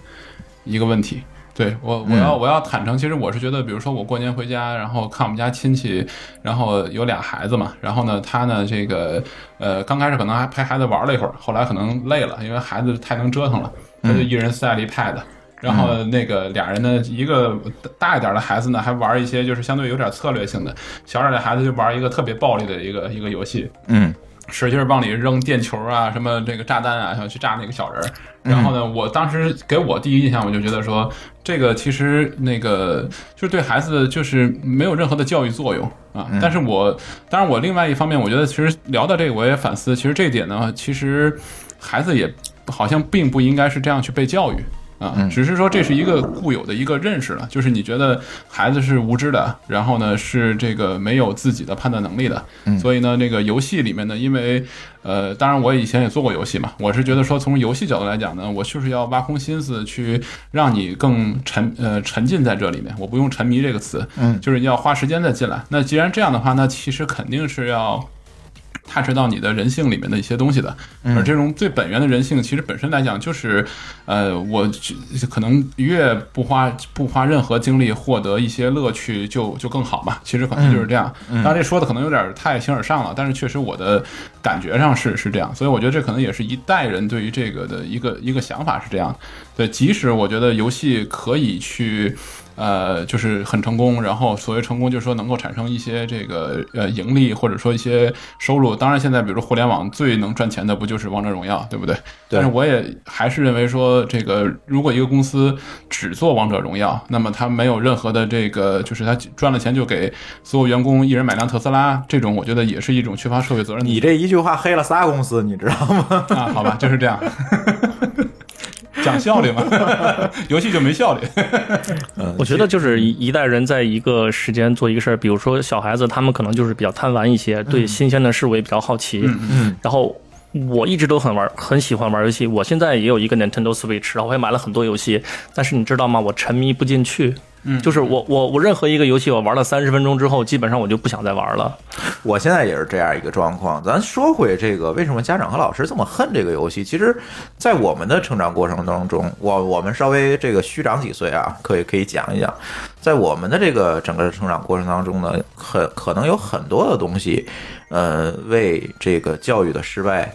S3: 一个问题。对我，我要我要坦诚，其实我是觉得，比如说我过年回家，然后看我们家亲戚，然后有俩孩子嘛，然后呢，他呢这个呃刚开始可能还陪孩子玩了一会儿，后来可能累了，因为孩子太能折腾了，他就一人塞了一 pad。然后那个俩人呢，一个大一点的孩子呢，还玩一些就是相对有点策略性的；小点的孩子就玩一个特别暴力的一个一个游戏，
S1: 嗯
S3: 使劲儿往里扔电球啊，什么这个炸弹啊，想去炸那个小人儿。然后呢，我当时给我第一印象，我就觉得说，这个其实那个就是对孩子就是没有任何的教育作用啊。但是我当然我另外一方面，我觉得其实聊到这个，我也反思，其实这一点呢，其实孩子也好像并不应该是这样去被教育。啊，
S1: 嗯
S3: 只是说这是一个固有的一个认识了，就是你觉得孩子是无知的，然后呢是这个没有自己的判断能力的，
S1: 嗯
S3: 所以呢这个游戏里面呢，因为呃，当然我以前也做过游戏嘛，我是觉得说从游戏角度来讲呢，我就是要挖空心思去让你更沉呃沉浸在这里面，我不用沉迷这个词，
S1: 嗯
S3: 就是要花时间再进来。那既然这样的话，那其实肯定是要。探视到你的人性里面的一些东西的，而这种最本源的人性，其实本身来讲就是，呃，我可能越不花不花任何精力获得一些乐趣就就更好嘛。其实可能就是这样。当然这说的可能有点太形而上了，但是确实我的感觉上是是这样，所以我觉得这可能也是一代人对于这个的一个一个想法是这样的。对，即使我觉得游戏可以去。呃，就是很成功，然后所谓成功，就是说能够产生一些这个呃盈利，或者说一些收入。当然，现在比如说互联网最能赚钱的不就是王者荣耀，对不对？但是我也还是认为说，这个如果一个公司只做王者荣耀，那么它没有任何的这个，就是它赚了钱就给所有员工一人买辆特斯拉，这种我觉得也是一种缺乏社会责任。
S1: 你这一句话黑了仨公司，你知道吗？
S3: 啊，好吧，就是这样。讲效率嘛，游戏就没效率。
S2: 我觉得就是一一代人在一个时间做一个事儿，比如说小孩子，他们可能就是比较贪玩一些，对新鲜的事物也比较好奇。
S1: 嗯，
S2: 然后我一直都很玩，很喜欢玩游戏。我现在也有一个 Nintendo Switch，然后我也买了很多游戏，但是你知道吗？我沉迷不进去。嗯，就是我我我任何一个游戏，我玩了三十分钟之后，基本上我就不想再玩了。
S1: 我现在也是这样一个状况。咱说回这个，为什么家长和老师这么恨这个游戏？其实，在我们的成长过程当中，我我们稍微这个虚长几岁啊，可以可以讲一讲，在我们的这个整个成长过程当中呢，很可能有很多的东西，呃，为这个教育的失败。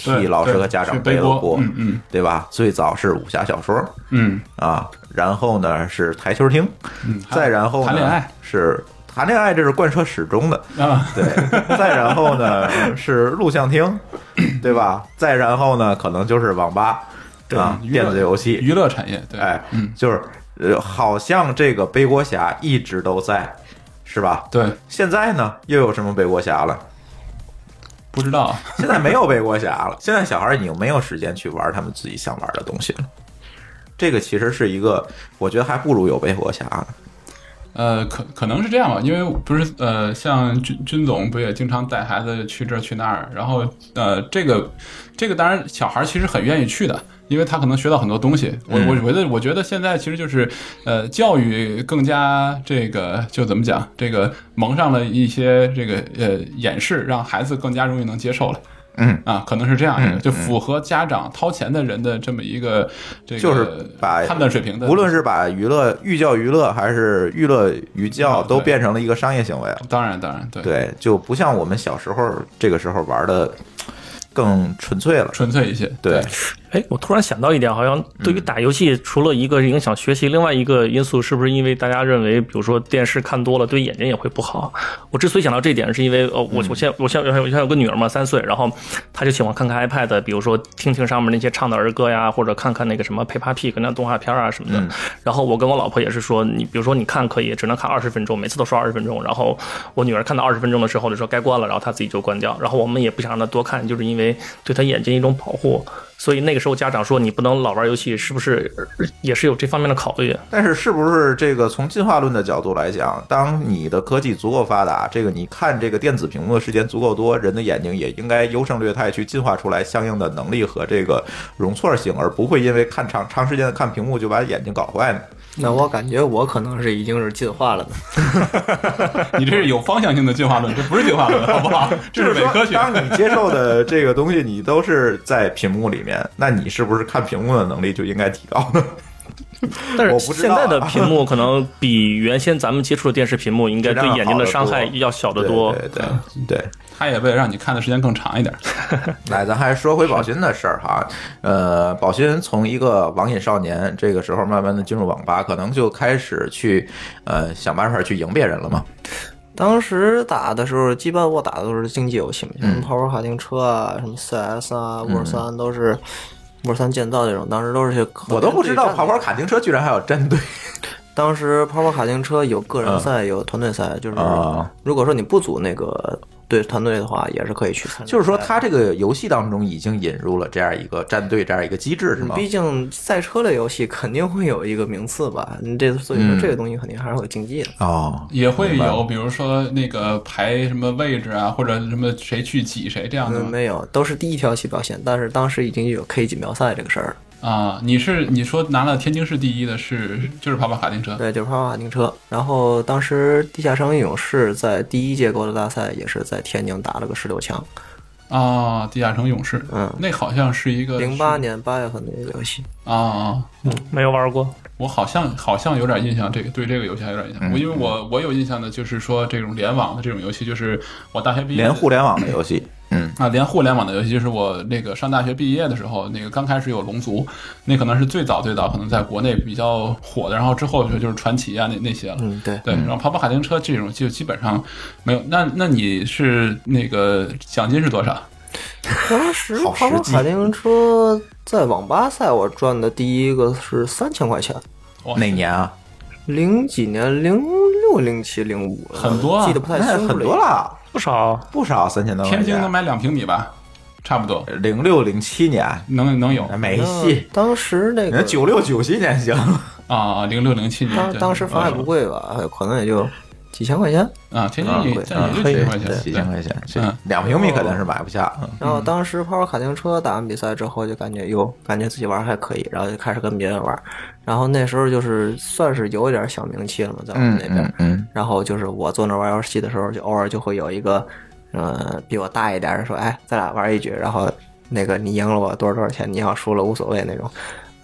S1: 替老师和家长
S3: 背
S1: 了
S3: 锅嗯嗯
S1: 对吧？最早是武侠小说
S3: 嗯
S1: 啊，然后呢是台球厅，
S3: 嗯，
S1: 再然后呢
S3: 谈恋爱
S1: 是谈恋爱，这是贯彻始终的。
S3: 啊，
S1: 对，再然后呢是录像厅，对吧？再然后呢，可能就是网吧啊，电子游戏，
S3: 娱乐产业，对，
S1: 哎，
S3: 嗯，
S1: 就是呃，好像这个背锅侠一直都在，是吧？
S3: 对，
S1: 现在呢，又有什么背锅侠了？
S3: 不知道，
S1: 现在没有背锅侠了，现在小孩已经没有时间去玩他们自己想玩的东西了。这个其实是一个，我觉得还不如有背锅侠呢。
S3: 呃，可可能是这样吧，因为不是呃，像军军总不也经常带孩子去这儿去那儿，然后呃，这个这个当然小孩其实很愿意去的，因为他可能学到很多东西。我我觉得我觉得现在其实就是呃，教育更加这个就怎么讲，这个蒙上了一些这个呃掩饰，让孩子更加容易能接受了。
S1: 嗯
S3: 啊，可能是这样一个，
S1: 嗯
S3: 就符合家长掏钱的人的这么一个这个
S1: 就是把
S3: 判断水平的，
S1: 无论是把娱乐寓教于乐，还是娱乐于教，都变成了一个商业行为了。
S3: 当然当然对
S1: 对，就不像我们小时候这个时候玩的更纯粹了。
S3: 纯粹一些，
S1: 对，
S2: 哎，我突然想到一点，好像对于打游戏，除了一个影响学习，另外一个因素是不是因为大家认为，比如说电视看多了对眼睛也会不好？我之所以想到这一点，是因为呃，我我现在我现在我现在有个女儿嘛，三岁，然后她就喜欢看看 iPad，比如说听听上面那些唱的儿歌呀，或者看看那个什么 Peppa Pig 那动画片啊什么的。然后我跟我老婆也是说，你比如说你看可以，只能看二十分钟，每次都说二十分钟。然后我女儿看到二十分钟的时候就说该关了，然后她自己就关掉。然后我们也不想让她多看，就是因为对他眼睛一种保护。所以那个时候家长说你不能老玩游戏，是不是呃也是有这方面的考虑？
S1: 但是是不是这个从进化论的角度来讲，当你的科技足够发达，这个你看这个电子屏幕的时间足够多，人的眼睛也应该优胜劣汰，去进化出来相应的能力和这个容错性，而不会因为看长长时间的看屏幕就把眼睛搞坏呢？
S4: 那我感觉我可能是已经是进化了呢。
S3: 你这是有方向性的进化论，这不是进化论，好不好？这是伪科学。
S1: 当你接受的这个东西，你都是在屏幕里面，那你是不是看屏幕的能力就应该提高呢？
S2: 但
S1: 我不知道啊
S2: 是现在的屏幕可能比原先咱们接触的电视屏幕应该对眼睛的伤害要小得多。
S1: 对对对 对。
S3: 他也为了让你看的时间更长一点。
S1: 来，咱还是说回宝鑫的事儿哈。呃，宝鑫从一个网瘾少年，这个时候慢慢的进入网吧，可能就开始去呃想办法去赢别人了嘛。
S4: 当时打的时候，基本我打的都是竞技游戏嘛，像什
S1: 嗯。
S4: 么跑跑卡丁车啊，什么 CS 啊，沃尔三都是沃尔三建造这种，当时都是些
S1: 我都不知道跑跑卡丁车居然还有战队
S4: 当时跑跑卡丁车有个人赛，有团队赛，就是
S1: 啊。
S4: 如果说你不组那个对团队的话，也是可以去参加。
S1: 就是说，它这个游戏当中已经引入了这样一个战队这样一个机制，是吗？
S4: 毕竟赛车类游戏肯定会有一个名次吧，你这所以说
S1: 嗯
S4: 这个东西肯定还是会有竞技的。
S1: 哦，
S3: 也会有，比如说那个排什么位置啊，或者什么谁去挤谁这样的
S4: 嗯，没有，都是第一条起跑线，但是当时已经有 K 锦标赛这个事儿了。
S3: 啊，你是你说拿了天津市第一的是就是跑跑卡丁车
S4: 对，就是跑跑卡丁车。然后当时地下城勇士在第一届格斗大赛也是在天津打了个十六强。
S3: 啊，地下城勇士，
S4: 嗯
S3: 那好像是一个
S4: 零八年八月份的一个游戏。
S3: 啊啊，
S2: 没有玩过。
S3: 我好像好像有点印象，这个对这个游戏还有点印象。
S1: 嗯
S3: 我因为我我有印象的就是说这种联网的这种游戏，就是我大学毕业
S1: 连互联网的游戏，嗯
S3: 啊，连互联网的游戏，就是我那个上大学毕业的时候，那个刚开始有龙族，那可能是最早最早可能在国内比较火的，然后之后就就是传奇啊那那些了。
S4: 嗯，对。
S3: 对，然后跑跑卡丁车这种就基本上没有。那那你是那个奖金是多少？
S4: 当时跑跑卡丁车在网吧赛，我赚的第一个是三千块钱。
S3: 哇
S1: 哪年啊？
S4: 零几年，零六、零七、零五，
S3: 很多啊
S4: 记得不太
S1: 那
S4: 清楚
S1: 很多。了，
S2: 不少，
S1: 不少，三千多块钱。
S3: 天津能买两平米吧？差不多
S1: 零六零七年
S3: 能能有
S1: 没
S4: 嗯
S1: 戏，
S4: 当时那个
S1: 九六九七年行。
S3: 啊，零六零七年。
S4: 当当时房也不贵吧，可能也就几千块钱。
S3: 啊，天津
S4: 啊贵
S3: 也也就
S1: 可以
S3: 几千块钱，
S1: 几千块钱，两平米肯定是买不下。嗯
S4: 然后当时跑跑卡丁车打完比赛之后，就感觉哟，感觉自己玩还可以，然后就开始跟别人玩。然后那时候就是算是有一点小名气了嘛，在我们
S1: 嗯
S4: 那边。
S1: 嗯嗯，
S4: 然后就是我坐那玩游戏的时候，就偶尔就会有一个，呃，比我大一点的说，哎，咱俩玩一局，然后那个你赢了我多少多少钱，你要输了无所谓那种。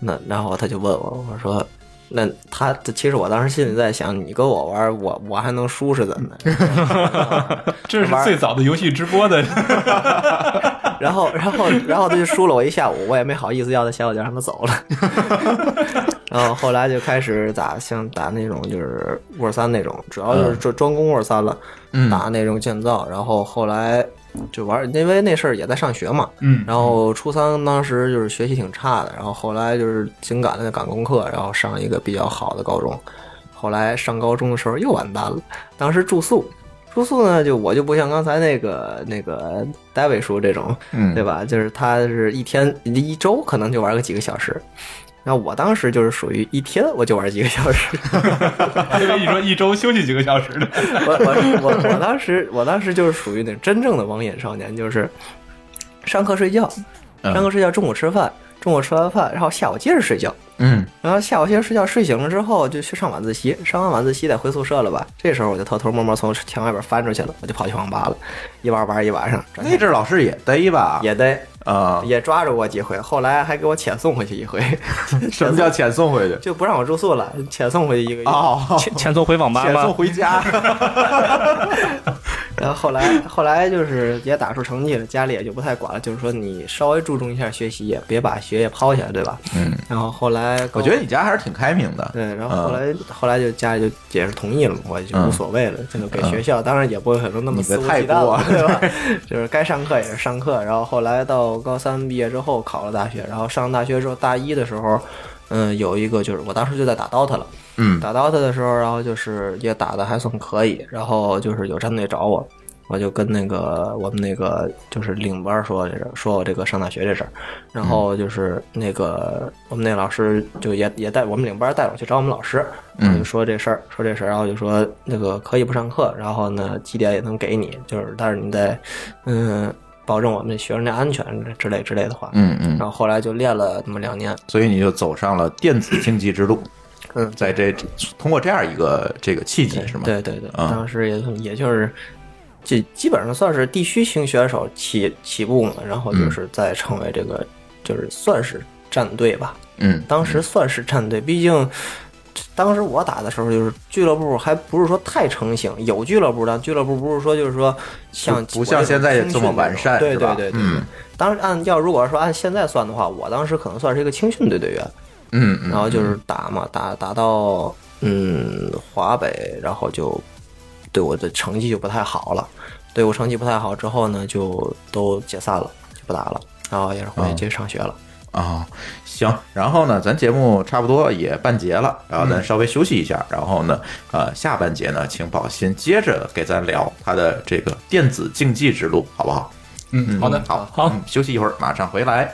S4: 那然后他就问我，我说。那他其实我当时心里在想，你跟我玩，我我还能输是怎么 的？
S3: 这是最早的游戏直播的。
S4: 然后，然后，然后他就输了我一下午，我也没好意思要他钱，我就让他走了。然后后来就开始打像打那种就是沃三那种，主要就是专专攻沃三了，
S1: 嗯
S4: 打那种建造。然后后来就玩，因为那事儿也在上学嘛。
S3: 嗯，
S4: 然后初三当时就是学习挺差的，然后后来就是紧赶着赶功课，然后上一个比较好的高中。后来上高中的时候又完蛋了，当时住宿，住宿呢就我就不像刚才那个那个戴维叔这种，
S1: 嗯
S4: 对吧？就是他是一天一周可能就玩个几个小时，然后我当时就是属于一天我就玩几个小时，
S3: 因为你说一周休息几个小时的。
S4: 我我我我当时我当时就是属于那真正的网瘾少年，就是上课睡觉，
S1: 嗯
S4: 上课睡觉，中午吃饭，中午吃完饭，然后下午接着睡觉，
S1: 嗯
S4: 然后下午接着睡觉，睡醒了之后就去上晚自习，上完晚自习得回宿舍了吧？这时候我就偷偷摸摸从墙外边翻出去了，我就跑去网吧了，一玩玩一晚上，转
S1: 那阵老师也逮吧？
S4: 也得
S1: 啊，
S4: 也抓着过几回，后来还给我遣送回去一回，
S1: 什么叫遣送回去？
S4: 就不让我住宿了，遣送回去一个月。
S1: 哦，
S2: 遣遣送回网吧
S1: 遣送
S2: 吗？
S1: 回家。
S4: 然后后来后来就是也打出成绩了，家里也就不太管了，就是说你稍微注重一下学习，也别把学业抛下，对吧？
S1: 嗯，
S4: 然后后来
S1: 我觉得你家还是挺开明的。
S4: 对，然后后来、后来就家里就也是同意了嘛，我就无所谓了，这就给学校，当然也不会可能那么
S1: 你
S4: 肆无
S1: 的太多
S4: 忌惮了，对吧？就是该上课也是上课，然后后来到高三毕业之后考了大学，然后上大学之后大一的时候，嗯，有一个就是我当时就在打 DOTA 了。
S1: 嗯
S4: 打 DOTA 的时候，然后就是也打的还算可以，然后就是有战队找我，我就跟那个我们那个就是领班说这事儿，说我这个上大学这事儿，然后就是那个我们那老师就也也带我们领班带我去找我们老师，然后就说这事儿，说这事儿，然后就说那个可以不上课，然后呢绩点也能给你，就是但是你得嗯保证我们学生的安全之类之类的话，
S1: 嗯嗯。
S4: 然，后后来就练了那么两年，
S1: 所以你就走上了电子竞技之路。
S4: 嗯，
S1: 在这通过这样一个这个契机是吗？
S4: 对对对，
S1: 啊。
S4: 当时也也就是，这基本上算是地区型选手起起步嘛，然后就是再成为这个，就是算是战队吧。
S1: 嗯，
S4: 当时算是战队，毕竟当时我打的时候，就是俱乐部还不是说太成型，有俱乐部，但俱乐部不是说就是说像
S1: 不不像现在这么完善
S4: 对对对对。
S1: 嗯
S4: 当时按要如果说按现在算的话，我当时可能算是一个青训队队员。
S1: 嗯嗯，
S4: 然后就是打嘛，打打到嗯华北，然后就对我的成绩就不太好了，对我成绩不太好之后呢，就都解散了，就不打了，然后也是回去
S1: 嗯
S4: 继续上学了。
S1: 啊，
S5: 行，然后呢，咱节目差不多也半节了，然后咱稍微休息一下，然后呢，呃，下半节呢，请宝鑫接着给咱聊他的这个电子竞技之路，好不好？
S3: 嗯，好的，
S5: 好，
S1: 好
S5: 嗯休息一会儿，马上回来。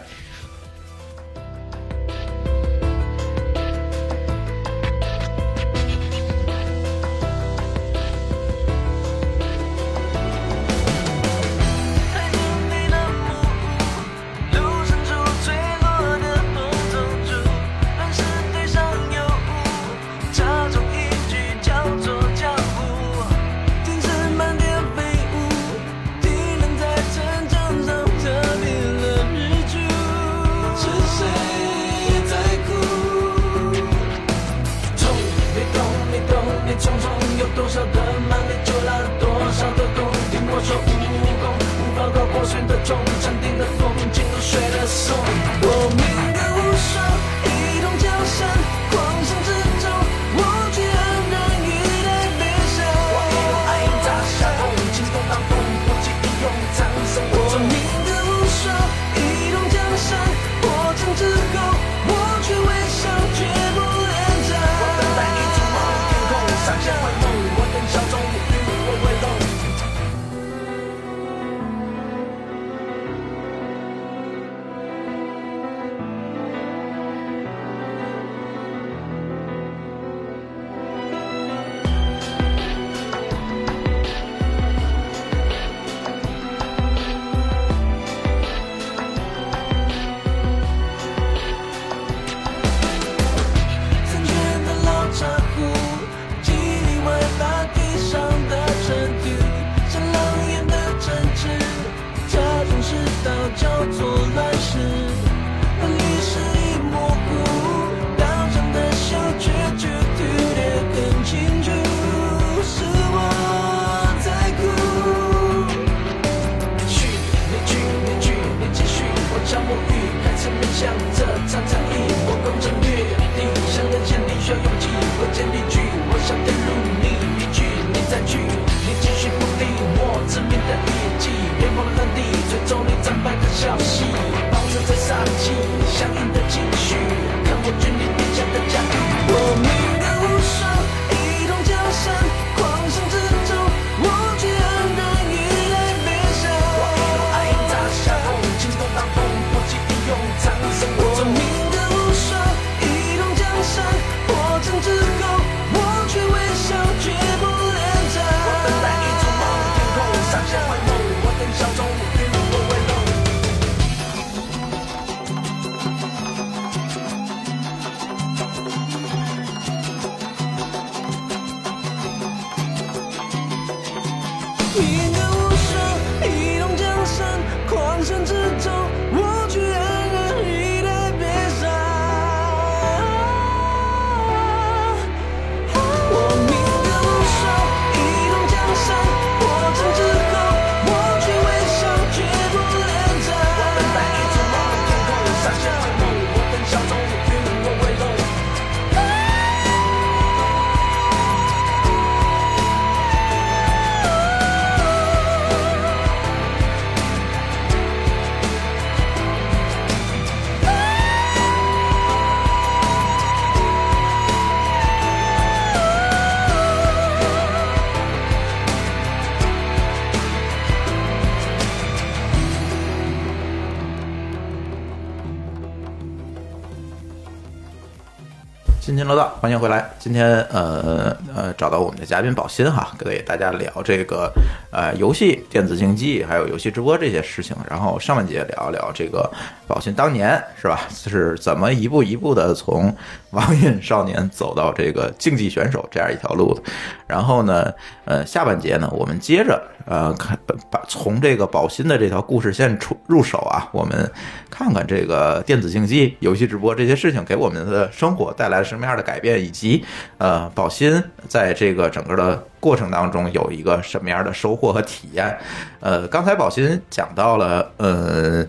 S5: 迎回来。今天呃呃找到我们的嘉宾宝鑫哈，给大家聊这个呃游戏、电子竞技还有游戏直播这些事情。然后上半节聊一聊这个宝鑫当年是吧，是怎么一步一步的从网瘾少年走到这个竞技选手这样一条路的。然后呢，呃下半节呢，我们接着呃看把从这个宝鑫的这条故事线出入手啊，我们看看这个电子竞技、游戏直播这些事情给我们的生活带来了什么样的改变，以及呃宝鑫在这个整个的过程当中有一个什么样的收获和体验。呃，刚才宝鑫讲到了，呃。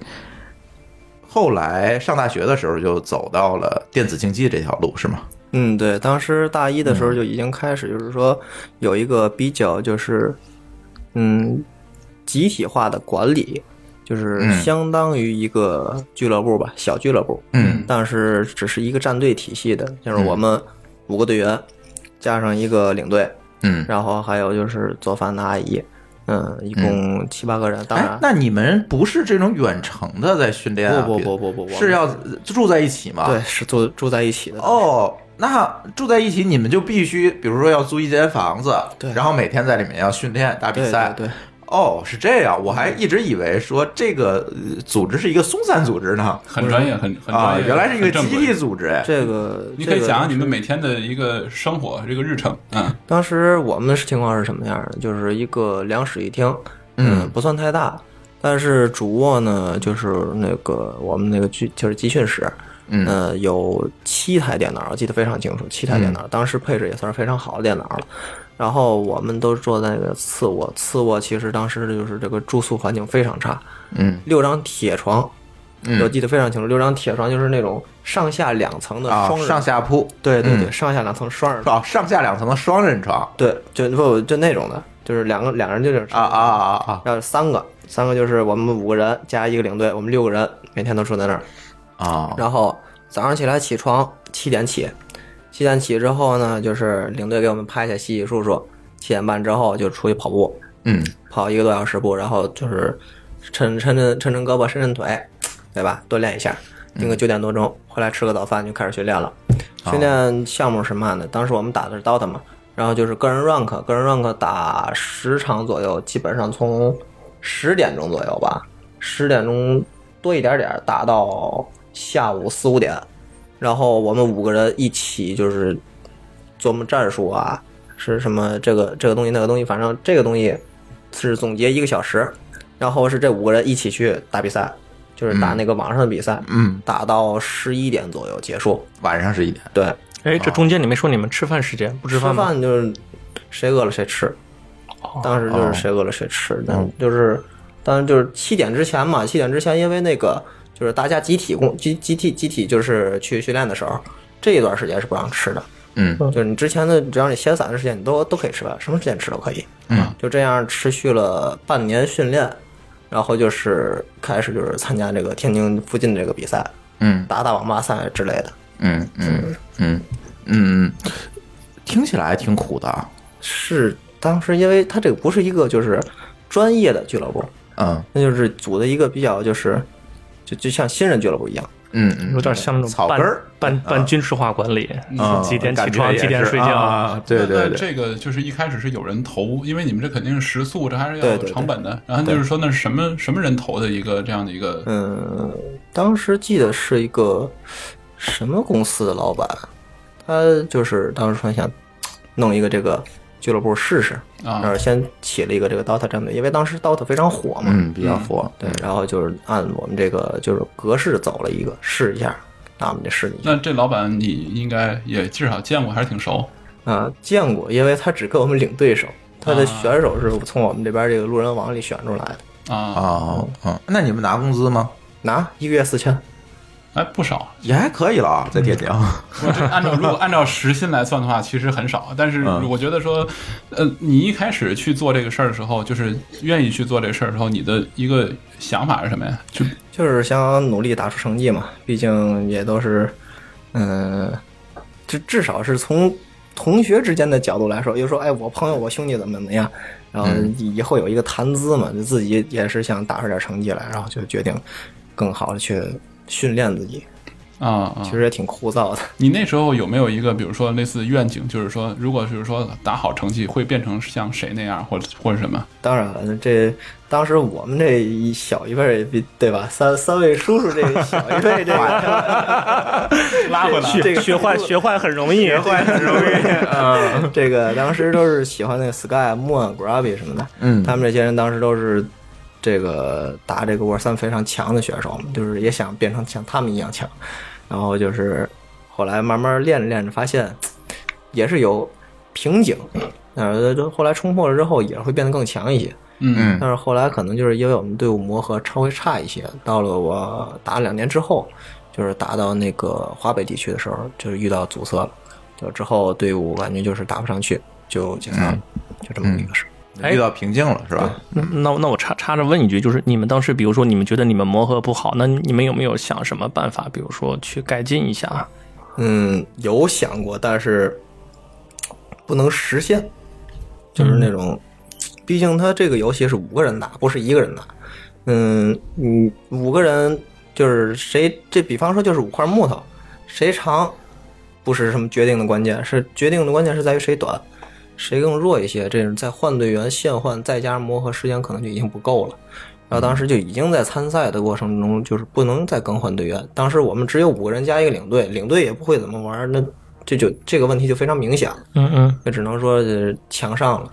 S5: 后来上大学的时候就走到了电子竞技这条路，是吗？
S4: 嗯，对，当时大一的时候就已经开始，就是说有一个比较就是，嗯，集体化的管理，就是
S1: 嗯
S4: 相当于一个俱乐部吧，小俱乐部，
S1: 嗯
S4: 但是只是一个战队体系的，就是我们五个队员加上一个领队，
S1: 嗯。
S4: 然后还有就是做饭的阿姨，嗯，一共七八个人。当
S1: 哎
S4: 然，，
S1: 那你们不是这种远程的在训练啊？
S4: 不不
S1: 比
S4: 不不不，
S1: 是要住在一起吗？
S4: 对，是住住在一起的。
S1: 哦，那住在一起，你们就必须，比如说要租一间房子，
S4: 对
S1: 然后每天在里面要训练打比赛。
S4: 对对，
S1: 哦，是这样，我还一直以为说这个呃组织是一个松散组织呢。
S3: 很专业，很很
S1: 啊，
S3: 专业，
S1: 原来是一个集体组织哎。
S4: 这个
S3: 你可以
S4: 这个
S3: 讲讲你们每天的一个生活，这个日程。嗯，
S4: 当时我们的情况是什么样的？就是一个两室一厅，
S1: 嗯
S4: 不算太大，但是主卧呢，就是那个我们那个集就是集训室，
S1: 嗯。
S4: 呃，有七台电脑，我记得非常清楚，七台电脑，当时配置也算是非常好的电脑了。然后我们都坐在那个次卧，次卧其实当时就是这个住宿环境非常差，
S1: 嗯。
S4: 六张铁床，
S1: 嗯。
S4: 我记得非常清楚，六张铁床就是那种上下两层的
S1: 啊
S4: 双，人，
S1: 上下铺。
S4: 对对对，
S1: 嗯。
S4: 上下两层双人，
S1: 哦，上下两层的双人床。
S4: 对，就不就那种的，就是两个两个人就是
S1: 啊啊啊啊。
S4: 要三个，三个就是我们五个人加一个领队，我们六个人每天都住在那儿。
S1: 啊！
S4: 然后早上起来起床七点起，七点起之后呢，就是领队给我们拍下洗洗漱漱，七点半之后就出去跑步，
S1: 嗯。
S4: 跑一个多小时步，然后就是抻抻抻抻抻胳膊伸伸腿，对吧？锻炼一下，定个九点多钟回来吃个早饭就开始训练了。训练项目是嘛呢？当时我们打的是 DOTA 嘛，然后就是个人 rank，个人 rank 打十场左右，基本上从十点钟左右吧，十点钟多一点点打到下午四五点，然后我们五个人一起就是琢磨战术啊，是什么这个这个东西那个东西，反正这个东西是总结一个小时，然后是这五个人一起去打比赛，就是打那个网上的比赛，
S1: 嗯，
S4: 打到十一点左右结束。
S1: 晚上十一点
S4: 对，
S2: 哎，这中间你没说你们吃饭时间不吃
S4: 吃
S2: 饭吗？
S4: 饭就是谁饿了谁吃，当时就是谁饿了谁吃，但就是当然就是七点之前嘛，七点之前因为那个就是大家集体工集集体集体就是去训练的时候，这一段时间是不让吃的。
S1: 嗯
S4: 就是你之前的，只要你闲散的时间，你都都可以吃饭，什么时间吃都可以。
S1: 嗯，
S4: 就这样持续了半年训练，然后就是开始就是参加这个天津附近的这个比赛，
S1: 嗯
S4: 打打网吧赛之类的。
S1: 嗯嗯嗯嗯，听起来挺苦的啊。
S4: 是当时因为他这个不是一个就是专业的俱乐部，
S1: 嗯
S4: 那就是组的一个比较就是就就像新人俱乐部一样。
S1: 嗯嗯，
S2: 有点像那种半
S1: 草根儿
S2: 半半
S1: 啊
S2: 军事化管理，
S1: 啊
S2: 几点起床，几点睡觉。
S1: 啊？对对对，
S3: 这个就是一开始是有人投，因为你们这肯定是食宿，这还是要有
S4: 对对对
S3: 成本的。然后就是说，那是什么什么人投的一个这样的一个？
S4: 嗯，当时记得是一个什么公司的老板，他就是当时说想弄一个这个俱乐部试试，
S3: 啊
S4: 然后先起了一个这个 DOTA 战队，因为当时 DOTA 非常火嘛，
S1: 嗯，比较火。
S4: 对，然后就是按我们这个就是格式走了一个试一下，那我们就试一下。
S3: 那这老板你应该也至少见过，还是挺熟。
S4: 啊，见过，因为他只跟我们领对手，他的
S3: 啊。
S4: 选手是从我们这边这个路人网里选出来的，
S3: 啊，
S1: 哦，嗯，那你们拿工资吗？
S4: 拿一个月四千，
S3: 哎，不少。
S1: 也还可以了啊，在天津。
S3: 按照如果按照时薪来算的话，其实很少。但是
S1: 嗯
S3: 我觉得说，呃，你一开始去做这个事儿的时候，就是愿意去做这个事儿的时候，你的一个想法是什么呀？就
S4: 就是想努力打出成绩嘛，毕竟也都是，嗯、至至少是从同学之间的角度来说，就说哎，我朋友我兄弟怎么怎么样，然后以后有一个谈资嘛，就自己也是想打出点成绩来，然后就决定更好的去训练自己，
S3: 啊啊
S4: 其，实也挺枯燥的。
S3: 你那时候有没有一个，比如说类似愿景，就是说，如果就是说打好成绩，会变成像谁那样，或者或者什么？
S4: 当然了，这当时我们这一小一辈儿也比对吧？三三位叔叔这个小一辈这个
S3: 拉回来
S4: 这个
S2: 学坏学坏很容易，学坏很容易。
S1: 嗯
S4: 这个当时都是喜欢那个 Sky、Moon、Grabby 什么的，
S1: 嗯
S4: 他们这些人当时都是这个打这个 War 三非常强的选手，就是也想变成像他们一样强，然后就是后来慢慢练着练着，发现也是有瓶颈，呃，就后来冲破了之后也会变得更强一些。
S3: 嗯
S1: 嗯
S4: 但是后来可能就是因为我们队伍磨合稍微差一些，到了我打了两年之后，就是打到那个华北地区的时候，就是遇到阻塞了，就之后队伍感觉就是打不上去，就解散了，就这么一个事。
S2: 哎
S1: 遇到瓶颈了是吧？
S2: 那那那我插插着问一句，就是你们当时，比如说你们觉得你们磨合不好，那你们有没有想什么办法，比如说去改进一下？
S4: 嗯，有想过，但是不能实现，就是那种，毕竟他这个游戏是五个人打，不是一个人打。嗯五，五个人就是谁，这比方说就是五块木头，谁长不是什么决定的关键，是决定的关键是在于谁短，谁更弱一些。这种在换队员、现换，再加上磨合时间，可能就已经不够了。然后当时就已经在参赛的过程中，就是不能再更换队员。当时我们只有五个人加一个领队，领队也不会怎么玩，那这就这个问题就非常明显了。
S2: 嗯嗯，
S4: 也只能说是强上了，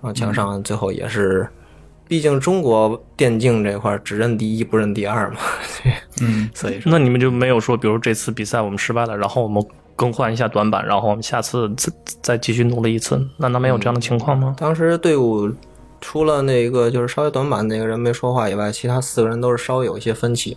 S4: 啊，强上最后也是，毕竟中国电竞这块儿只认第一不认第二嘛，对
S3: 嗯，
S4: 所以说
S2: 那你们就没有说，比如这次比赛我们失败了，然后我们更换一下短板，然后我们下次再再继续努力一次？难道没有这样的情况吗？
S4: 当时队伍除了那个就是稍微短板那个人没说话以外，其他四个人都是稍微有一些分歧，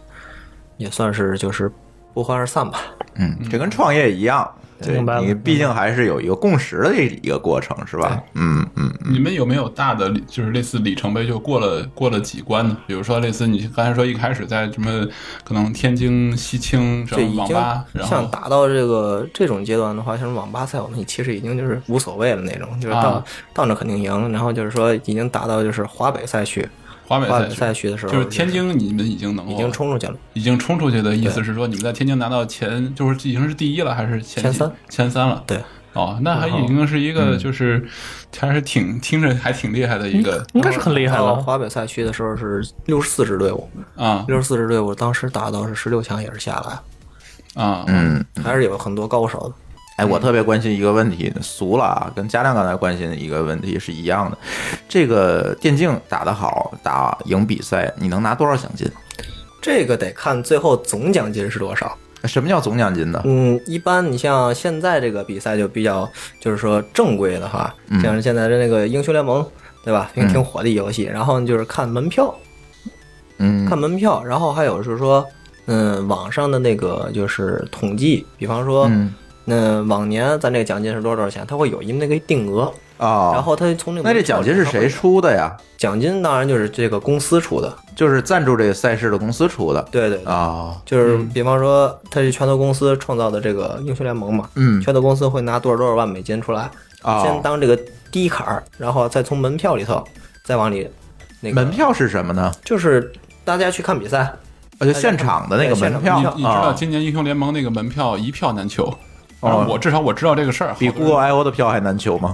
S4: 也算是就是不欢而散吧。
S1: 嗯，这跟创业一样，对
S2: 明白了
S1: 你毕竟还是有一个共识的一个过程，是吧？嗯嗯嗯。
S3: 你们有没有大的就是类似里程碑，就过了过了几关呢？比如说类似你刚才说一开始在什么可能天津、西青什
S4: 这已经
S3: 么网吧，然
S4: 像
S3: 后
S4: 打到这个这种阶段的话，像网吧赛，我们其实已经就是无所谓了那种，就是到、
S3: 啊
S4: 到那肯定赢。然后就是说已经达到就是华北赛区，
S3: 华北赛
S4: 赛区的时候，
S3: 就是天津，你们已经能够
S4: 已经冲出去了。
S3: 已经冲出去的意思是说，你们在天津拿到前就是已经是第一了，还是前
S4: 前三？
S3: 前三了。
S4: 对，
S3: 哦，那还已经是一个就是还是挺听着还挺厉害的一个
S2: 应该是很厉害了。
S4: 华北赛区的时候是六十四支队伍，
S3: 啊
S4: 六十四支队伍当时打到是十六强也是下来，
S3: 啊
S1: 嗯，
S4: 还是有很多高手的。
S1: 哎，我特别关心一个问题，俗了啊，跟嘉亮刚才关心的一个问题是一样的。这个电竞打得好，打赢比赛，你能拿多少奖金？
S4: 这个得看最后总奖金是多少。
S1: 什么叫总奖金呢？
S4: 嗯，一般你像现在这个比赛就比较，就是说正规的话，
S1: 嗯
S4: 像是现在的那个英雄联盟，对吧？挺
S1: 嗯
S4: 挺火的游戏。然后就是看门票，
S1: 嗯
S4: 看门票，然后还有是说，嗯，网上的那个就是统计，比方说，
S1: 嗯
S4: 那往年咱这个奖金是多少多少钱，它会有一那个定额，
S1: 啊，
S4: 然后它从那个
S1: 那这奖金是谁出的呀？
S4: 奖金当然就是这个公司出的，
S1: 就是赞助这个赛事的公司出的。
S4: 对对对，
S1: 啊。
S4: 就是比方说它是拳头公司创造的这个英雄联盟嘛，
S1: 嗯。
S4: 拳头公司会拿多少多少万美金出来，
S1: 啊，
S4: 先当这个第一坎儿，然后再从门票里头再往里那个
S1: 门票是什么呢？
S4: 就是大家去看比赛，
S1: 啊，就现场的那个门票。
S3: 你你知道
S1: 啊，
S3: 今年英雄联盟那个门票一票难求。
S1: 哦
S3: 我至少我知道这个事儿，
S1: 比 Google I O 的票还难求吗？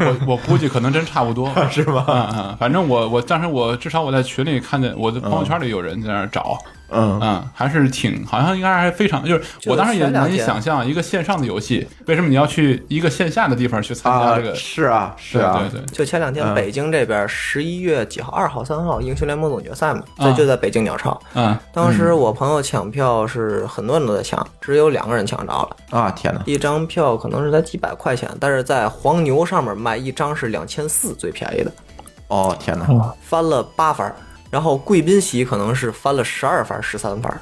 S3: 我我估计可能真差不多，
S1: 是吧？
S3: 嗯嗯，反正我我但是我至少我在群里看见，我的朋友圈里有人在那儿找，
S1: 嗯
S3: 嗯嗯，还是挺好像应该还非常，就是我当时也难以想象一个线上的游戏，为什么你要去一个线下的地方去参加
S1: 啊
S3: 这个？，
S1: 是啊，是啊，
S3: 对对，
S4: 就前两天
S1: 嗯
S4: 北京这边十一月几号，二号、三号英雄联盟总决赛嘛，
S3: 啊
S4: 这就在北京鸟巢。
S3: 嗯
S4: 当时我朋友抢票是很多人都在抢，只有两个人抢着了，
S1: 啊，天哪！
S4: 一张票可能是才几百块钱，但是在黄牛上面卖一张是两千四，最便宜的，
S1: 哦，天哪！
S4: 翻了八番儿。然后贵宾席可能是翻了十二番、十三番。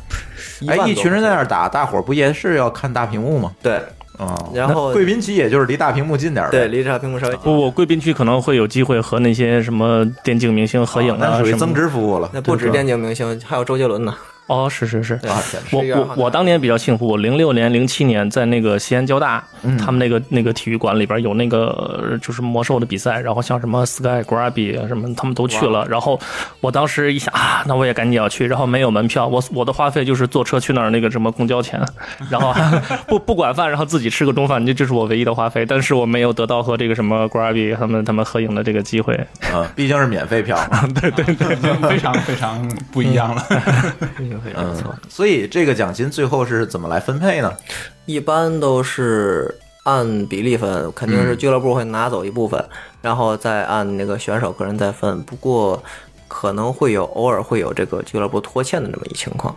S1: 哎，一群人在那儿打，大伙儿不也是要看大屏幕吗？
S4: 对，
S1: 哦，
S4: 然后
S1: 贵宾席也就是离大屏幕近点儿
S4: 对，离大屏幕稍微近。
S2: 不我贵宾区可能会有机会和那些什么电竞明星合影
S1: 哦那
S2: 啊，什么
S1: 属于增值服务了。
S4: 那不止电竞明星，还有周杰伦呢。
S2: 哦，是是是。
S1: 啊
S2: 我
S4: 11月2号
S2: 我我当年比较幸福，我零六年、零七年在那个西安交大，
S1: 嗯
S2: 他们那个那个体育馆里边有那个呃就是魔兽的比赛，然后像什么 Sky、Grabby 啊什么，他们都去了。然后我当时一想啊，那我也赶紧要去，然后没有门票，我我的花费就是坐车去那儿那个什么公交钱，然后 不不管饭，然后自己吃个中饭，这这是我唯一的花费。但是我没有得到和这个什么 Grabby 他们他们合影的这个机会。
S1: 啊，毕竟是免费票嘛。
S3: 已经非常非常不一样了。
S4: 非常不错。
S1: 所以这个奖金最后是怎么来分配呢？
S4: 一般都是按比例分，肯定是俱乐部会拿走一部分，然后再按那个选手个人再分。不过可能会有偶尔会有这个俱乐部拖欠的这么一情况。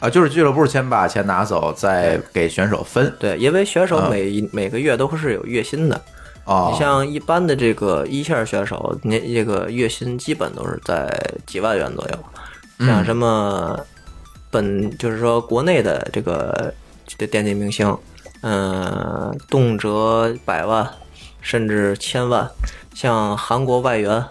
S1: 啊，就是俱乐部先把钱拿走，再给选手分。
S4: 对，因为选手
S1: 啊
S4: 每一、每个月都是有月薪的。
S1: 哦
S4: 你，像一般的这个一线选手，那这个月薪基本都是在几万元左右。像什么本就是说国内的这个这电竞明星，嗯、动辄百万，甚至千万，像韩国外援，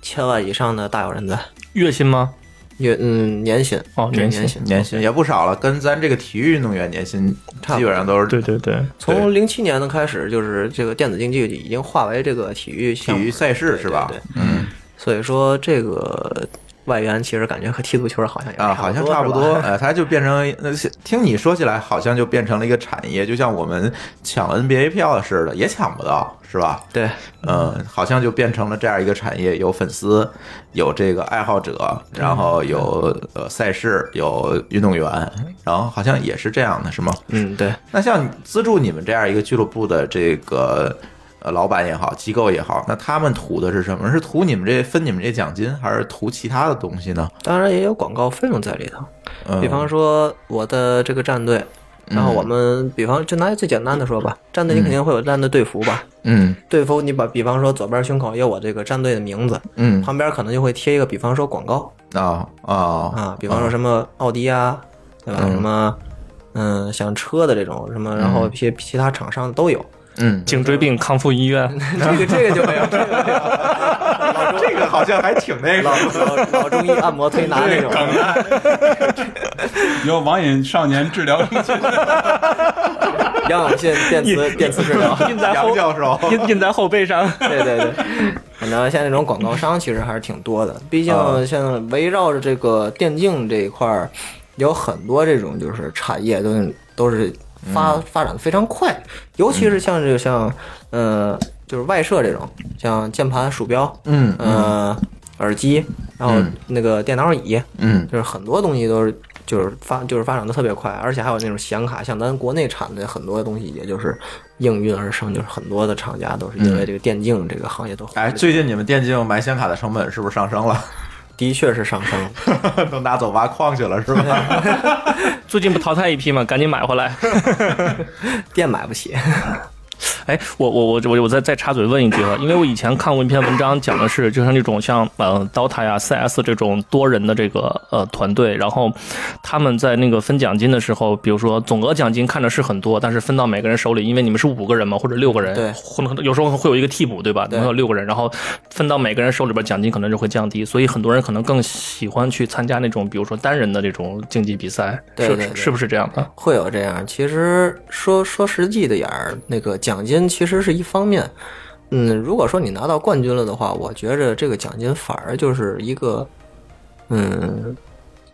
S4: 千万以上的大有人在。
S2: 月薪吗？
S4: 月嗯年薪
S2: 哦年薪
S4: 对年薪
S1: 年薪也不少了，跟咱这个体育运动员年薪
S4: 差不多
S1: 基本上都是
S2: 对对对，
S4: 从零七年的开始，就是这个电子竞技已经化为这个体育
S1: 体
S4: 项目
S1: 育赛事是吧
S4: 对？对
S1: 嗯
S4: 所以说这个外援其实感觉和踢足球好像也
S1: 啊，好像差不多，呃，它就变成那听你说起来，好像就变成了一个产业，就像我们抢 NBA 票似的，也抢不到，是吧？
S4: 对，
S1: 嗯，好像就变成了这样一个产业，有粉丝，有这个爱好者，然后有呃赛事，有运动员，然后好像也是这样的，是吗？
S4: 嗯对，
S1: 那像资助你们这样一个俱乐部的这个呃老板也好，机构也好，那他们图的是什么？是图你们这分你们这奖金，还是图其他的东西呢？
S4: 当然也有广告费用在里头。
S1: 嗯，
S4: 比方说我的这个战队，然后我们比方就拿最简单的说吧，战队你肯定会有战队队服吧？
S1: 嗯
S4: 队服你把比方说左边胸口有我这个战队的名字，
S1: 嗯
S4: 旁边可能就会贴一个比方说广告
S1: 啊啊
S4: 啊，比方说什么奥迪啊，对吧？
S1: 嗯
S4: 什么嗯像车的这种什么，然后一些其他厂商都有。
S1: 嗯，
S2: 颈椎病康复医院，
S4: 这个这个就没有，这个没有。
S1: 这个好像还挺那个。
S4: 老老中医按摩推拿那种，
S3: 有网瘾少年治疗中心，
S4: 杨永信电磁电磁治疗。
S2: 印在后
S1: 杨教授，
S2: 印印在后背上。
S4: 对对对，反正像那种广告商其实还是挺多的，毕
S1: 啊
S4: 竟像围绕着这个电竞这一块儿，有很多这种就是产业都是都是发、
S1: 嗯。
S4: 发展的非常快，尤其是像这个像呃就是外设这种，像键盘、鼠标，
S1: 嗯
S4: 呃耳机，然后
S1: 嗯。
S4: 那个电脑椅，
S1: 嗯。
S4: 就是很多东西都是就是发就是发展的特别快，而且还有那种显卡，像咱国内产的很多东西，也就是应运而生，就是很多的厂家都是因为这个电竞这个行业都
S1: 哎，最近你们电竞买显卡的成本是不是上升了？
S4: 的确是上升了。
S1: 都拿走挖矿去了是吧？
S2: 最近不淘汰一批吗？赶紧买回来。
S4: 店买不起，
S2: 哎，我我我我我再再插嘴问一句了，因为我以前看过一篇文章，讲的是就像这种像呃 DOTA 呀、CS 这种多人的这个呃团队，然后他们在那个分奖金的时候，比如说总额奖金看着是很多，但是分到每个人手里，因为你们是五个人嘛或者六个人，
S4: 对
S2: 或者有时候会有一个替补，对吧？
S4: 对
S2: 能有六个人，然后分到每个人手里边奖金可能就会降低，所以很多人可能更喜欢去参加那种比如说单人的这种竞技比赛，是
S4: 对对对
S2: 是不是这样的？
S4: 会有这样。其实说说实际的眼儿，那个奖奖金其实是一方面。嗯，如果说你拿到冠军了的话，我觉着这个奖金反而就是一个，嗯，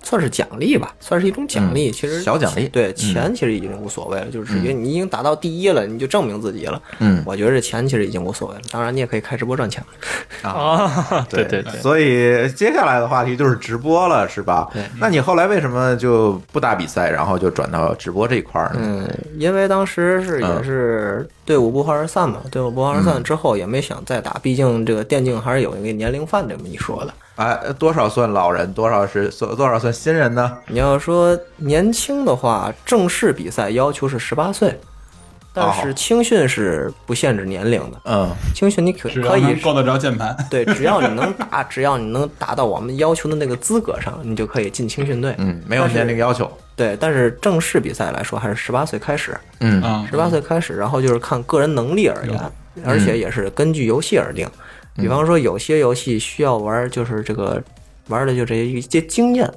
S4: 算是奖励吧，算是一种奖励。
S1: 嗯
S4: 其实
S1: 小奖励
S4: 对钱其实已经无所谓了，就是因为你已经达到第一了，你就证明自己了。
S1: 嗯
S4: 我觉得这钱其实已经无所谓了。当然，你也可以开直播赚钱。
S2: 啊，对对对。
S1: 所以接下来的话题就是直播了，是吧？
S4: 对
S1: 那你后来为什么就不打比赛，然后就转到直播这一块儿呢？
S4: 嗯，因为当时是
S1: 嗯
S4: 也是队伍不欢而散嘛，队伍不欢而散之后也没想再打，毕竟这个电竞还是有一个年龄范这么一说的。
S1: 哎，多少算老人，多少是多多少算新人呢？
S4: 你要说年轻的话，正式比赛要求是十八岁，但是青训是不限制年龄的。
S1: 嗯
S4: 青训你可可以
S3: 够得着键盘。
S4: 对，只要你能打，只要你能达到我们要求的那个资格上，你就可以进青训队。
S1: 嗯，没有年龄要求。
S4: 对，但是正式比赛来说，还是十八岁开始。
S1: 嗯
S3: 啊，
S4: 十八岁开始，然后就是看个人能力而言，而且也是根据游戏而定。比方说，有些游戏需要玩，就是这个玩的就这些一些经验，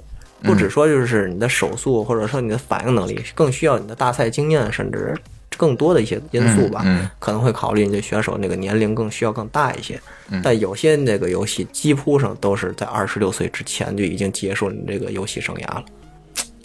S4: 不只说就是你的手速或者说你的反应能力，更需要你的大赛经验，甚至更多的一些因素吧。可能会考虑你的选手那个年龄更需要更大一些。但有些那个游戏几乎上都是在二十六岁之前就已经结束你这个游戏生涯了。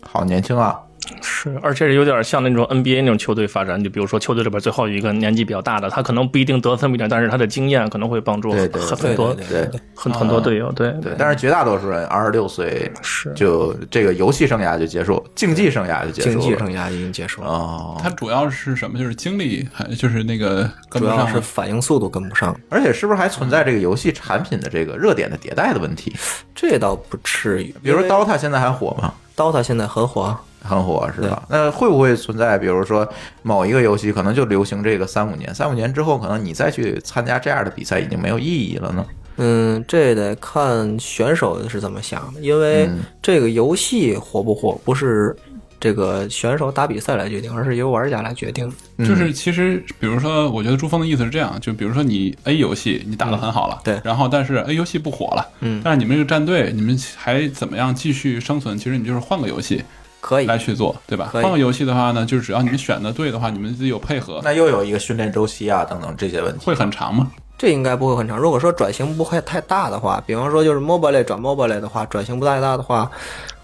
S1: 好年轻啊！
S2: 是，而且有点像那种 NBA 那种球队发展，就比如说球队里边最后有一个年纪比较大的，他可能不一定得分比较，但是他的经验可能会帮助很多
S4: 对
S1: 对
S2: 很很多队友。对
S1: 对，但是绝大多数人二十六岁
S2: 是
S1: 就这个游戏生涯就结束，竞技生涯就结束。
S4: 竞技生涯已经结束了。
S1: 哦，
S3: 他主要是什么？就是精力，还就是那个跟
S4: 主要
S3: 不上
S4: 是反应速度跟不上，
S1: 而且是不是还存在这个游戏产品的这个热点的迭代的问题？
S4: 这倒不至于。
S1: 比如说 DOTA 现在还火吗
S4: ？DOTA 现在很火，
S1: 很火是吧？那会不会存在，比如说某一个游戏可能就流行这个三五年，三五年之后，可能你再去参加这样的比赛已经没有意义了呢？
S4: 嗯，这得看选手是怎么想的，因为
S1: 嗯
S4: 这个游戏火不火，不是这个选手打比赛来决定，而是由玩家来决定。
S3: 就是其实，比如说，我觉得朱峰的意思是这样，就比如说你 A 游戏你打得很好了，
S4: 对
S3: 然后但是 A 游戏不火了，
S4: 嗯
S3: 但是你们这个战队你们还怎么样继续生存？其实你就是换个游戏
S4: 可以
S3: 来去做，对吧？换个游戏的话呢，就是只要你们选的对的话，你们自己有配合，
S1: 那又有一个训练周期啊，等等这些问题，
S3: 会很长吗？
S4: 这应该不会很长。如果说转型不会太大的话，比方说就是 mobile 类转 mobile 类的话，转型不太大的话，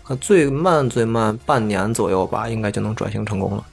S4: 呃最慢最慢半年左右吧，应该就能转型成功了。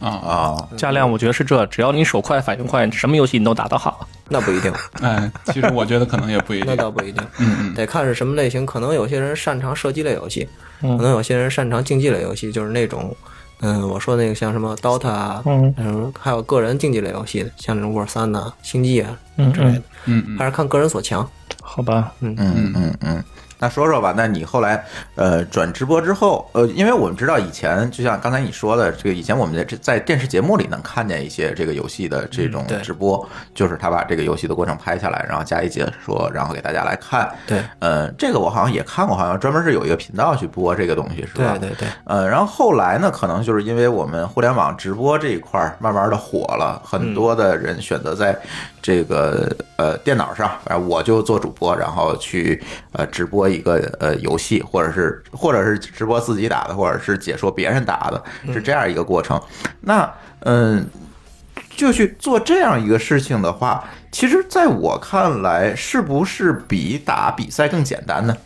S3: 啊
S1: 啊，
S2: 加量我觉得是这，只要你手快反应快，什么游戏你都打得好。
S4: 那不一定，
S3: 哎，其实我觉得可能也不一定 那。
S4: 倒不一定，
S3: 嗯嗯
S4: 得看是什么类型。可能有些人擅长射击类游戏，
S2: 嗯
S4: 可能有些人擅长竞技类游戏，就是那种，嗯，我说那个像什么 DOTA 啊，
S2: 嗯
S4: 嗯，还有个人竞技类游戏的，像那种 War 三呐、星际啊
S2: 嗯
S4: 之类的，
S3: 嗯嗯
S4: 还是看个人所强。
S2: 好吧，
S1: 嗯嗯嗯嗯。那说说吧，那你后来呃转直播之后，呃，因为我们知道以前就像刚才你说的，这个以前我们在这在电视节目里能看见一些这个游戏的这种直播，就是他把这个游戏的过程拍下来，然后加以解说，然后给大家来看。
S4: 对，
S1: 呃，这个我好像也看过，好像专门是有一个频道去播这个东西，是吧？
S4: 对对对，
S1: 呃，然后后来呢，可能就是因为我们互联网直播这一块儿慢慢的火了，很多的人选择在这个呃电脑上，反正我就做主播，然后去呃直播一个呃游戏，或者是或者是直播自己打的，或者是解说别人打的，是这样一个过程。那嗯。就去做这样一个事情的话，其实在我看来，是不是比打比赛更简单呢？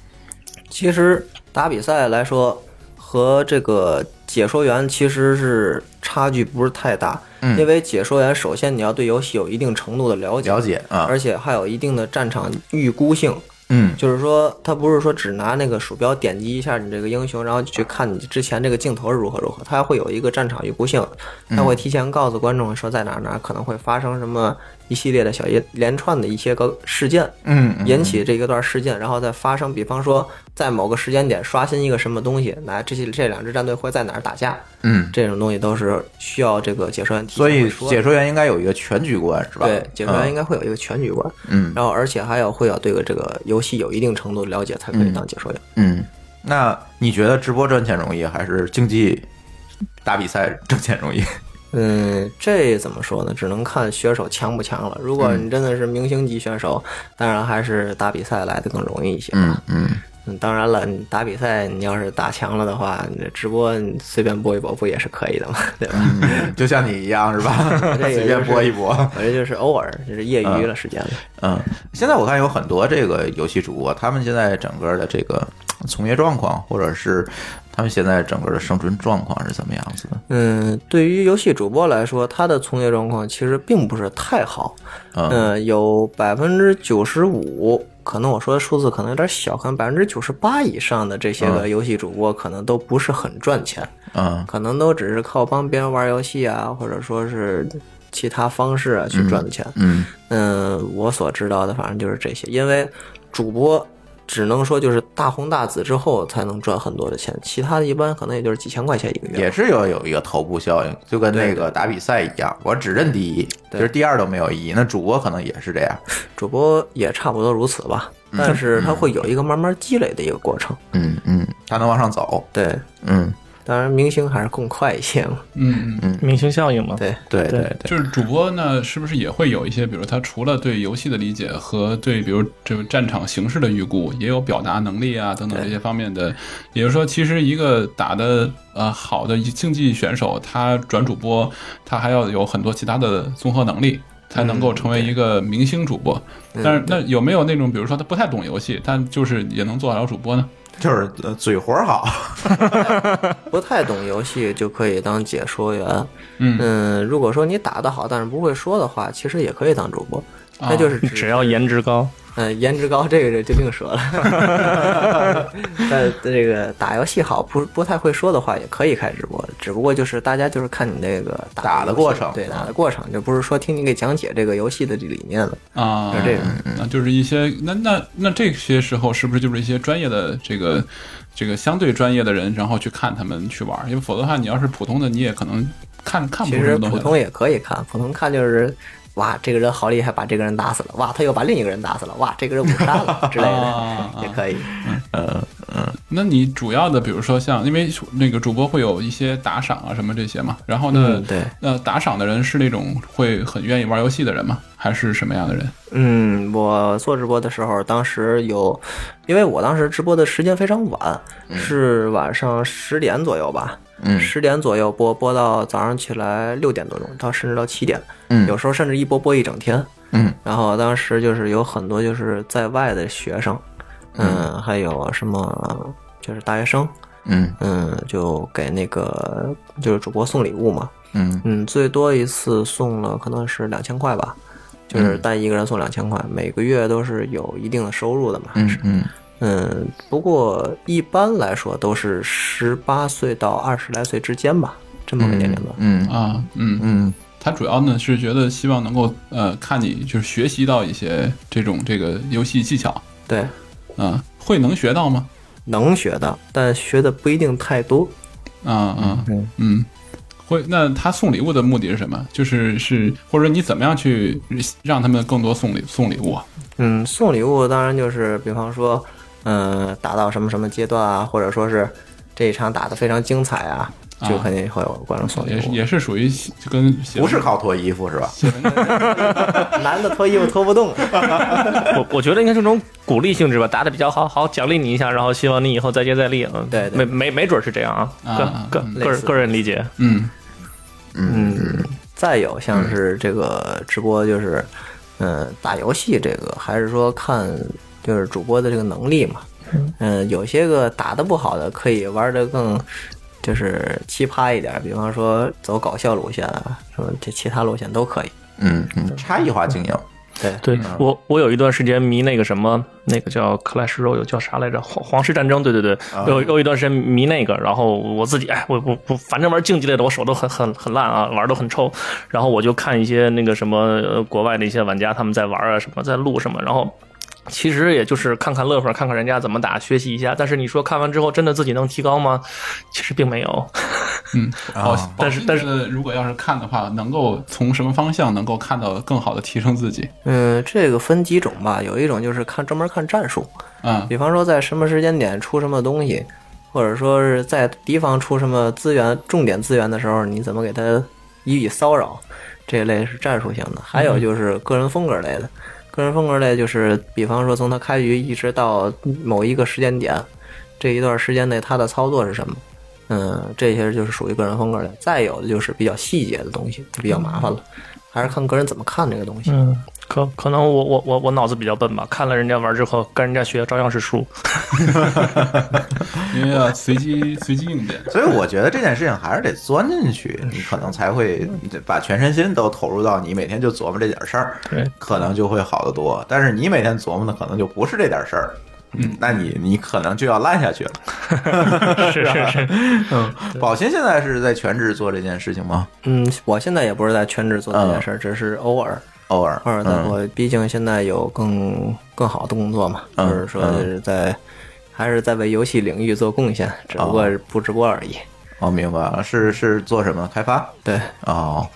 S4: 其实打比赛来说，和这个解说员其实是差距不是太大，
S1: 嗯
S4: 因为解说员首先你要对游戏有一定程度的了解，
S1: 了解啊，
S4: 而且还有一定的战场预估性。
S1: 嗯。
S4: 就是说，他不是说只拿那个鼠标点击一下你这个英雄，然后去看你之前这个镜头是如何如何，他会有一个战场预估性，他会提前告诉观众说在哪哪可能会发生什么一系列的小一连串的一些个事件，
S1: 嗯，嗯
S4: 引起这一段事件，然后再发生，比方说在某个时间点刷新一个什么东西，来这些这两支战队会在哪儿打架，
S1: 嗯，
S4: 这种东西都是需要这个解说员
S1: 所以
S4: 说
S1: 解说员应该有一个全局观，是吧？
S4: 对解说员应
S1: 该
S4: 该会有一个全局观，
S1: 嗯
S4: 然后而且还要会要对这个游戏有一定程度的了解，才可以当解说员。
S1: 嗯。那你觉得直播赚钱容易，还是竞技打比赛挣钱容易？
S4: 嗯，这怎么说呢？只能看选手强不强了。如果你真的是明星级选手，当然还是打比赛来的更容易一些吧。
S1: 嗯
S4: 嗯，当然了，你打比赛，你要是打强了的话，你这直播你随便播一播不也是可以的吗，对吧？
S1: 嗯，就像你一样，是吧？
S4: 这个
S1: 随便播一播。
S4: 反正就是偶尔，就是业余了时间了。
S1: 嗯，现在我看有很多这个游戏主播，他们现在整个的这个从业状况，或者是他们现在整个的生存状况是怎么样子的？
S4: 嗯，对于游戏主播来说，他的从业状况其实并不是太好。
S1: 嗯
S4: 嗯，有百分之九十五，可能我说的数字可能有点小，可能百分之九十八以上的这些个
S1: 嗯
S4: 游戏主播可能都不是很赚钱，
S1: 嗯
S4: 可能都只是靠帮别人玩游戏啊，或者说是其他方式啊去赚的钱。
S1: 嗯
S4: 嗯，我所知道的反正就是这些，因为主播只能说就是大红大紫之后才能赚很多的钱，其他的一般可能也就是几千块钱一个月。
S1: 也是有有一个头部效应，就跟那个打比赛一样，我只认第一，其
S4: 对
S1: 实第二都没有意义。那主播可能也是这样。
S4: 主播也差不多如此吧，但是他会有一个慢慢积累的一个过程。
S1: 嗯嗯，他能往上走。
S4: 对，
S1: 嗯，
S4: 当然明星还是更快一些嘛。
S3: 嗯嗯。
S2: 明星效应嘛。
S4: 对，
S1: 对
S2: 对
S1: 对对，
S3: 就是主播呢，是不是也会有一些，比如他除了对游戏的理解和对比如这个战场形势的预估，也有表达能力啊等等这些方面的。也就是说，其实一个打的呃好的竞技选手，他转主播，他还要有很多其他的综合能力。才能够成为一个明星主播，但是那有没有那种，比如说他不太懂游戏，但就是也能做得了主播呢？
S1: 就是呃嘴活好。
S4: 不太懂游戏就可以当解说员。
S3: 嗯
S4: 嗯，如果说你打得好，但是不会说的话，其实也可以当主播。那就是指
S2: 只要颜值高，
S4: 嗯，颜值高这个就另说了。但这个打游戏好不不太会说的话，也可以开直播。只不过就是大家就是看你那个打
S1: 打的过程
S4: 对打的过程，就不是说听你给讲解这个游戏的理念了。
S3: 啊，
S4: 是这种
S3: 啊，就是一些那那那这些时候是不是就是一些专业的这个这个相对专业的人，然后去看他们去玩儿？因为否则的话，你要是普通的，你也可能看看不
S4: 其
S3: 出什么东西来。
S4: 实普通也可以看，普通看就是。哇，这个人好厉害，把这个人打死了！哇，他又把另一个人打死了！哇，这个人五杀了 之类的，
S3: 啊
S4: 也可以。
S3: 嗯嗯那你主要的，比如说像，因为那个主播会有一些打赏啊什么这些嘛，然后呢，
S4: 嗯对
S3: 那打赏的人是那种会很愿意玩游戏的人吗？还是什么样的人？
S4: 嗯，我做直播的时候，当时有，因为我当时直播的时间非常晚，是晚上十点左右吧，
S1: 嗯
S4: 十点左右播播到早上起来六点多钟，到甚至到七点，
S1: 嗯。
S4: 有时候甚至一播播一整天。
S1: 嗯。
S4: 然后当时就是有很多就是在外的学生，嗯，还有什么就是大学生，
S1: 嗯。
S4: 嗯，就给那个就是主播送礼物嘛，
S1: 嗯。
S4: 嗯，最多一次送了可能是两千块吧，就是单一个人送两千块，每个月都是有一定的收入的嘛。
S1: 嗯嗯。
S4: 嗯，不过一般来说都是十八岁到二十来岁之间吧，这么个年龄段。
S1: 嗯。
S3: 啊，嗯，
S1: 嗯
S3: 他主要呢是觉得希望能够呃看你就是学习到一些这种这个游戏技巧，
S4: 对，
S3: 啊，会能学到吗？
S4: 能学到，但学的不一定太多。
S3: 啊啊
S4: 嗯
S3: 嗯，会。那他送礼物的目的是什么？就是是或者你怎么样去让他们更多送礼送礼物啊？
S4: 嗯，送礼物当然就是，比方说，嗯、打到什么什么阶段啊，或者说是这一场打得非常精彩啊，就肯定会有观众送礼物。
S3: 也是也是属于就跟
S1: 不是靠脱衣服是吧？
S4: 男的脱衣服脱不动。
S2: 我我觉得应该是这种鼓励性质吧，打的比较好，好奖励你一下，然后希望你以后再接再厉。嗯，
S4: 对对。
S2: 没没没准是这样啊，个
S3: 啊
S2: 个
S3: 嗯。
S2: 个人个人理解。
S3: 嗯。
S4: 嗯，再有像是这个直播，就是嗯、打游戏这个，还是说看就是主播的这个能力嘛。嗯，有些个打的不好的，可以玩的更就是奇葩一点，比方说走搞笑路线啊，什么这其他路线都可以。
S1: 嗯嗯，差异化经营。
S4: 对，
S2: 对我，我有一段时间迷那个什么，那个叫 Clash Royale，叫啥来着？皇皇室战争。对对对，有有一段时间迷那个，然后我自己，哎，我我我，反正玩竞技类的，我手都很很很烂啊，玩都很臭。然后我就看一些那个什么呃国外的一些玩家他们在玩啊，什么在录什么，然后。其实也就是看看乐呵，看看人家怎么打，学习一下。但是你说看完之后真的自己能提高吗？其实并没有。
S3: 嗯，哦，
S2: 但是但是
S3: 是如果要是看的话，能够从什么方向能够看到更好的提升自己？
S4: 嗯，这个分几种吧，有一种就是看专门看战术，
S3: 嗯
S4: 比方说在什么时间点出什么东西，或者说是在敌方出什么资源、重点资源的时候，你怎么给他予以骚扰，这一类是战术性的。还有就是个人风格类的，个人风格类就是比方说从他开局一直到某一个时间点，这一段时间内他的操作是什么。嗯，这些就是属于个人风格的。再有的就是比较细节的东西，就比较麻烦了，还是看个人怎么看这个东西。
S2: 可可能我我我我脑子比较笨吧，看了人家玩之后跟人家学，照样是输。
S3: 因为要随机随机应变。
S1: 所以我觉得这件事情还是得钻进去，你可能才会把全身心都投入到你每天就琢磨这点事儿，
S2: 对，
S1: 可能就会好得多。但是你每天琢磨的可能就不是这点事儿，嗯，那你你可能就要烂下去了。
S2: 是是是，嗯，
S1: 宝鑫现在是在全职做这件事情吗？
S4: 嗯，我现在也不是在全职做这件事儿，只是偶尔。
S1: 偶尔，
S4: 偶尔的，
S1: 嗯
S4: 我毕竟现在有更更好的工作嘛，
S1: 嗯
S4: 或者说是在还是在为游戏领域做贡献，只不过是不直播而已。
S1: 哦，明白了，是是做什么开发？
S4: 对，
S1: 哦，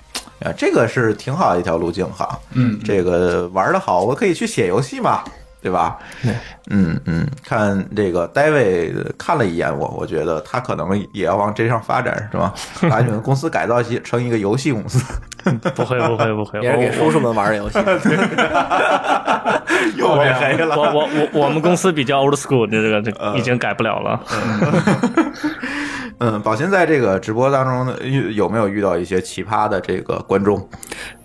S1: 啊，这个是挺好的一条路径哈。
S3: 嗯，
S1: 这个玩的好，我可以去写游戏嘛，对吧？
S4: 对，
S1: 嗯嗯，看这个 David 看了一眼我，我觉得他可能也要往这上发展，是吧？把你们公司改造起成一个游戏公司，
S2: 不会不会不会，
S4: 也是给叔叔们玩的游戏。
S1: 又变黑了。
S2: 我我我我们公司比较 old school，这个这已经改不了了。
S1: 嗯，宝鑫在这个直播当中呢，遇有没有遇到一些奇葩的这个观众？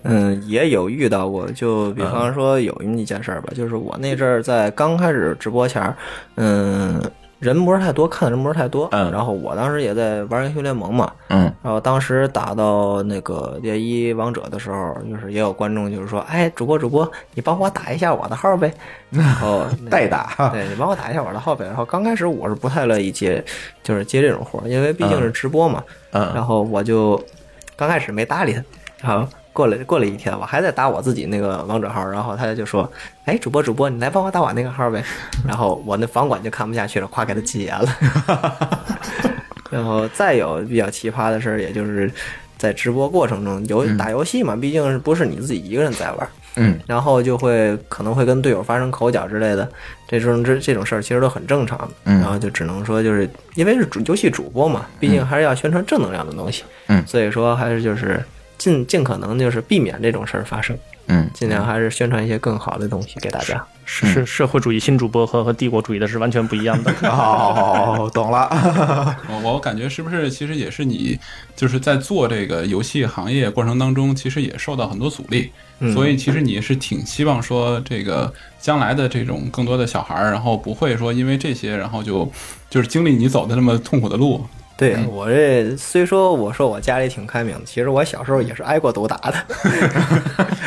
S4: 嗯，也有遇到过，就比方说有一件事儿吧，就是我那阵儿在刚开始直播前儿，嗯，人不是太多，看的人不是太多，
S1: 嗯
S4: 然后我当时也在玩英雄联盟嘛，
S1: 嗯
S4: 然后当时打到那个猎一王者的时候，就是也有观众就是说，哎，主播主播，你帮我打一下我的号呗。然后那个
S1: 代打
S4: 对你帮我打一下我的号呗。然后刚开始我是不太乐意接，就是接这种活，因为毕竟是直播嘛。
S1: 嗯
S4: 然后我就刚开始没搭理他，然后过了过了一天，我还在打我自己那个王者号，然后他就说，哎，主播主播，你来帮我打我那个号呗。然后我那房管就看不下去了，夸给他禁言了。然后再有比较奇葩的事儿，也就是在直播过程中游打游戏嘛，毕竟是不是你自己一个人在玩，
S1: 嗯，
S4: 然后就会可能会跟队友发生口角之类的，这种这这种事儿其实都很正常然后就只能说就是因为是主游戏主播嘛，毕竟还是要宣传正能量的东西，
S1: 嗯
S4: 所以说还是就是尽尽可能就是避免这种事儿发生，
S1: 嗯，
S4: 尽量还是宣传一些更好的东西给大家。
S2: 是是社会主义新主播和和帝国主义的是完全不一样的。
S1: 哦，懂了。
S3: 我我感觉是不是其实也是你就是在做这个游戏行业过程当中，其实也受到很多阻力，
S4: 嗯
S3: 所以其实你是挺希望说这个将来的这种更多的小孩儿，然后不会说因为这些，然后就就是经历你走的那么痛苦的路。
S4: 对我这虽说我说我家里挺开明的，其实我小时候也是挨过毒打的。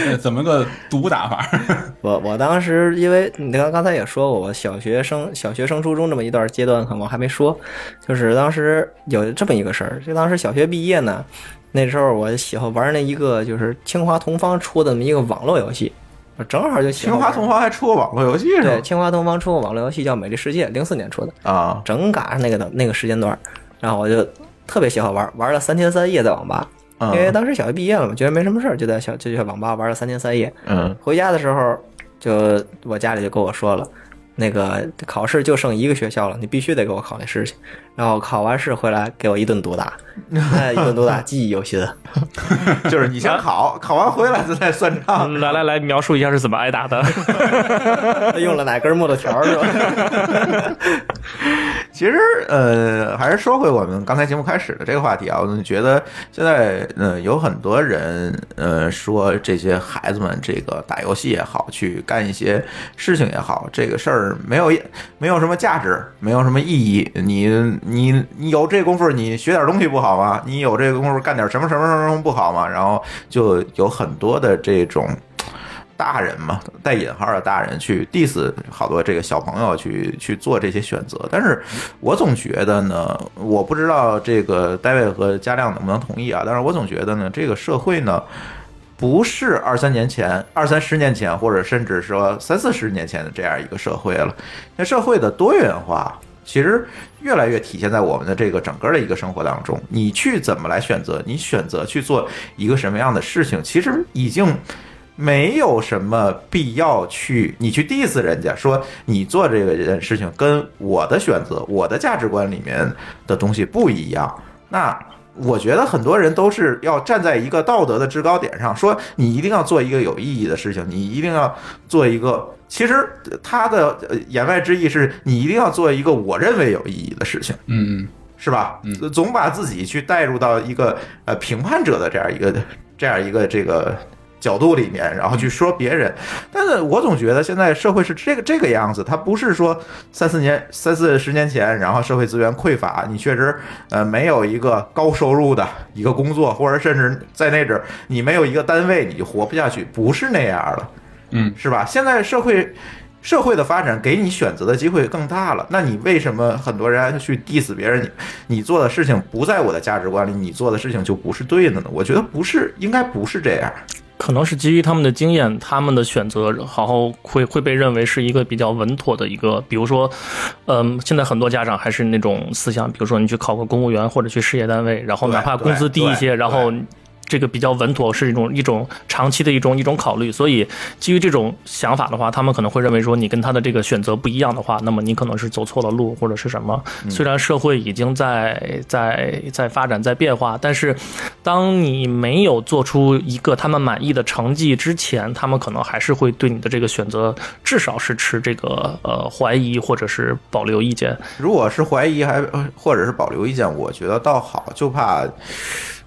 S3: 呃 怎么个毒打法？
S4: 我我当时因为你刚刚才也说过，我小学生、小学升初中这么一段阶段，可能我还没说，就是当时有这么一个事儿，就当时小学毕业呢，那时候我喜欢玩那一个就是清华同方出的那么一个网络游戏，我正好就喜欢
S1: 清华同方还出过网络游戏是
S4: 吧
S1: 对？
S4: 清华同方出过网络游戏叫《美丽世界》，零四年出的，
S1: 啊，
S4: 正赶上那个的那个时间段，然后我就特别喜欢玩，玩了三天三夜在网吧。
S1: 嗯
S4: 因为当时小学毕业了嘛，觉得没什么事儿，就在小就去网吧玩了三天三夜。
S1: 嗯
S4: 回家的时候，就我家里就跟我说了，那个考试就剩一个学校了，你必须得给我考那试去。然后考完试回来给我一顿毒打，那 一顿毒打记忆犹新。
S1: 就是你先考，考完回来咱再算账。
S2: 来来来，描述一下是怎么挨打的。
S4: 用了哪根木头条是吧？
S1: 其实，呃，还是说回我们刚才节目开始的这个话题啊，我觉得现在，呃，有很多人，呃，说这些孩子们这个打游戏也好，去干一些事情也好，这个事儿没有没有什么价值，没有什么意义。你你你有这功夫，你学点东西不好吗？你有这功夫干点什么什么什么什么不好吗？然后就有很多的这种。大人嘛，带引号的大人去 diss 好多这个小朋友去去做这些选择，但是我总觉得呢，我不知道这个戴维和嘉亮能不能同意啊，但是我总觉得呢，这个社会呢，不是二三年前、二三十年前，或者甚至说三四十年前的这样一个社会了。那社会的多元化，其实越来越体现在我们的这个整个的一个生活当中。你去怎么来选择？你选择去做一个什么样的事情，其实已经。没有什么必要去你去 diss 人家，说你做这个件事情跟我的选择、我的价值观里面的东西不一样。那我觉得很多人都是要站在一个道德的制高点上，说你一定要做一个有意义的事情，你一定要做一个。其实他的呃言外之意是你一定要做一个我认为有意义的事情。
S3: 嗯，
S1: 是吧？嗯总把自己去带入到一个呃评判者的这样一个这样一个这个角度里面，然后去说别人。但是我总觉得现在社会是这个这个样子，它不是说三四年、三四十年前，然后社会资源匮乏，你确实呃没有一个高收入的一个工作，或者甚至在那阵儿你没有一个单位，你就活不下去，不是那样的。
S3: 嗯，
S1: 是吧？现在社会社会的发展给你选择的机会更大了，那你为什么很多人去 diss 别人？你你做的事情不在我的价值观里，你做的事情就不是对的呢？我觉得不是，应该不是这样。
S2: 可能是基于他们的经验，他们的选择，然后会会被认为是一个比较稳妥的一个，比如说，嗯，现在很多家长还是那种思想，比如说你去考个公务员或者去事业单位，然后哪怕工资低一些，然后这个比较稳妥，是一种一种长期的一种一种考虑。所以基于这种想法的话，他们可能会认为说，你跟他的这个选择不一样的话，那么你可能是走错了路或者是什么。虽然社会已经在在在发展在变化，但是当你没有做出一个他们满意的成绩之前，他们可能还是会对你的这个选择至少是持这个呃怀疑或者是保留意见。
S1: 如果是怀疑还呃或者是保留意见，我觉得倒好，就怕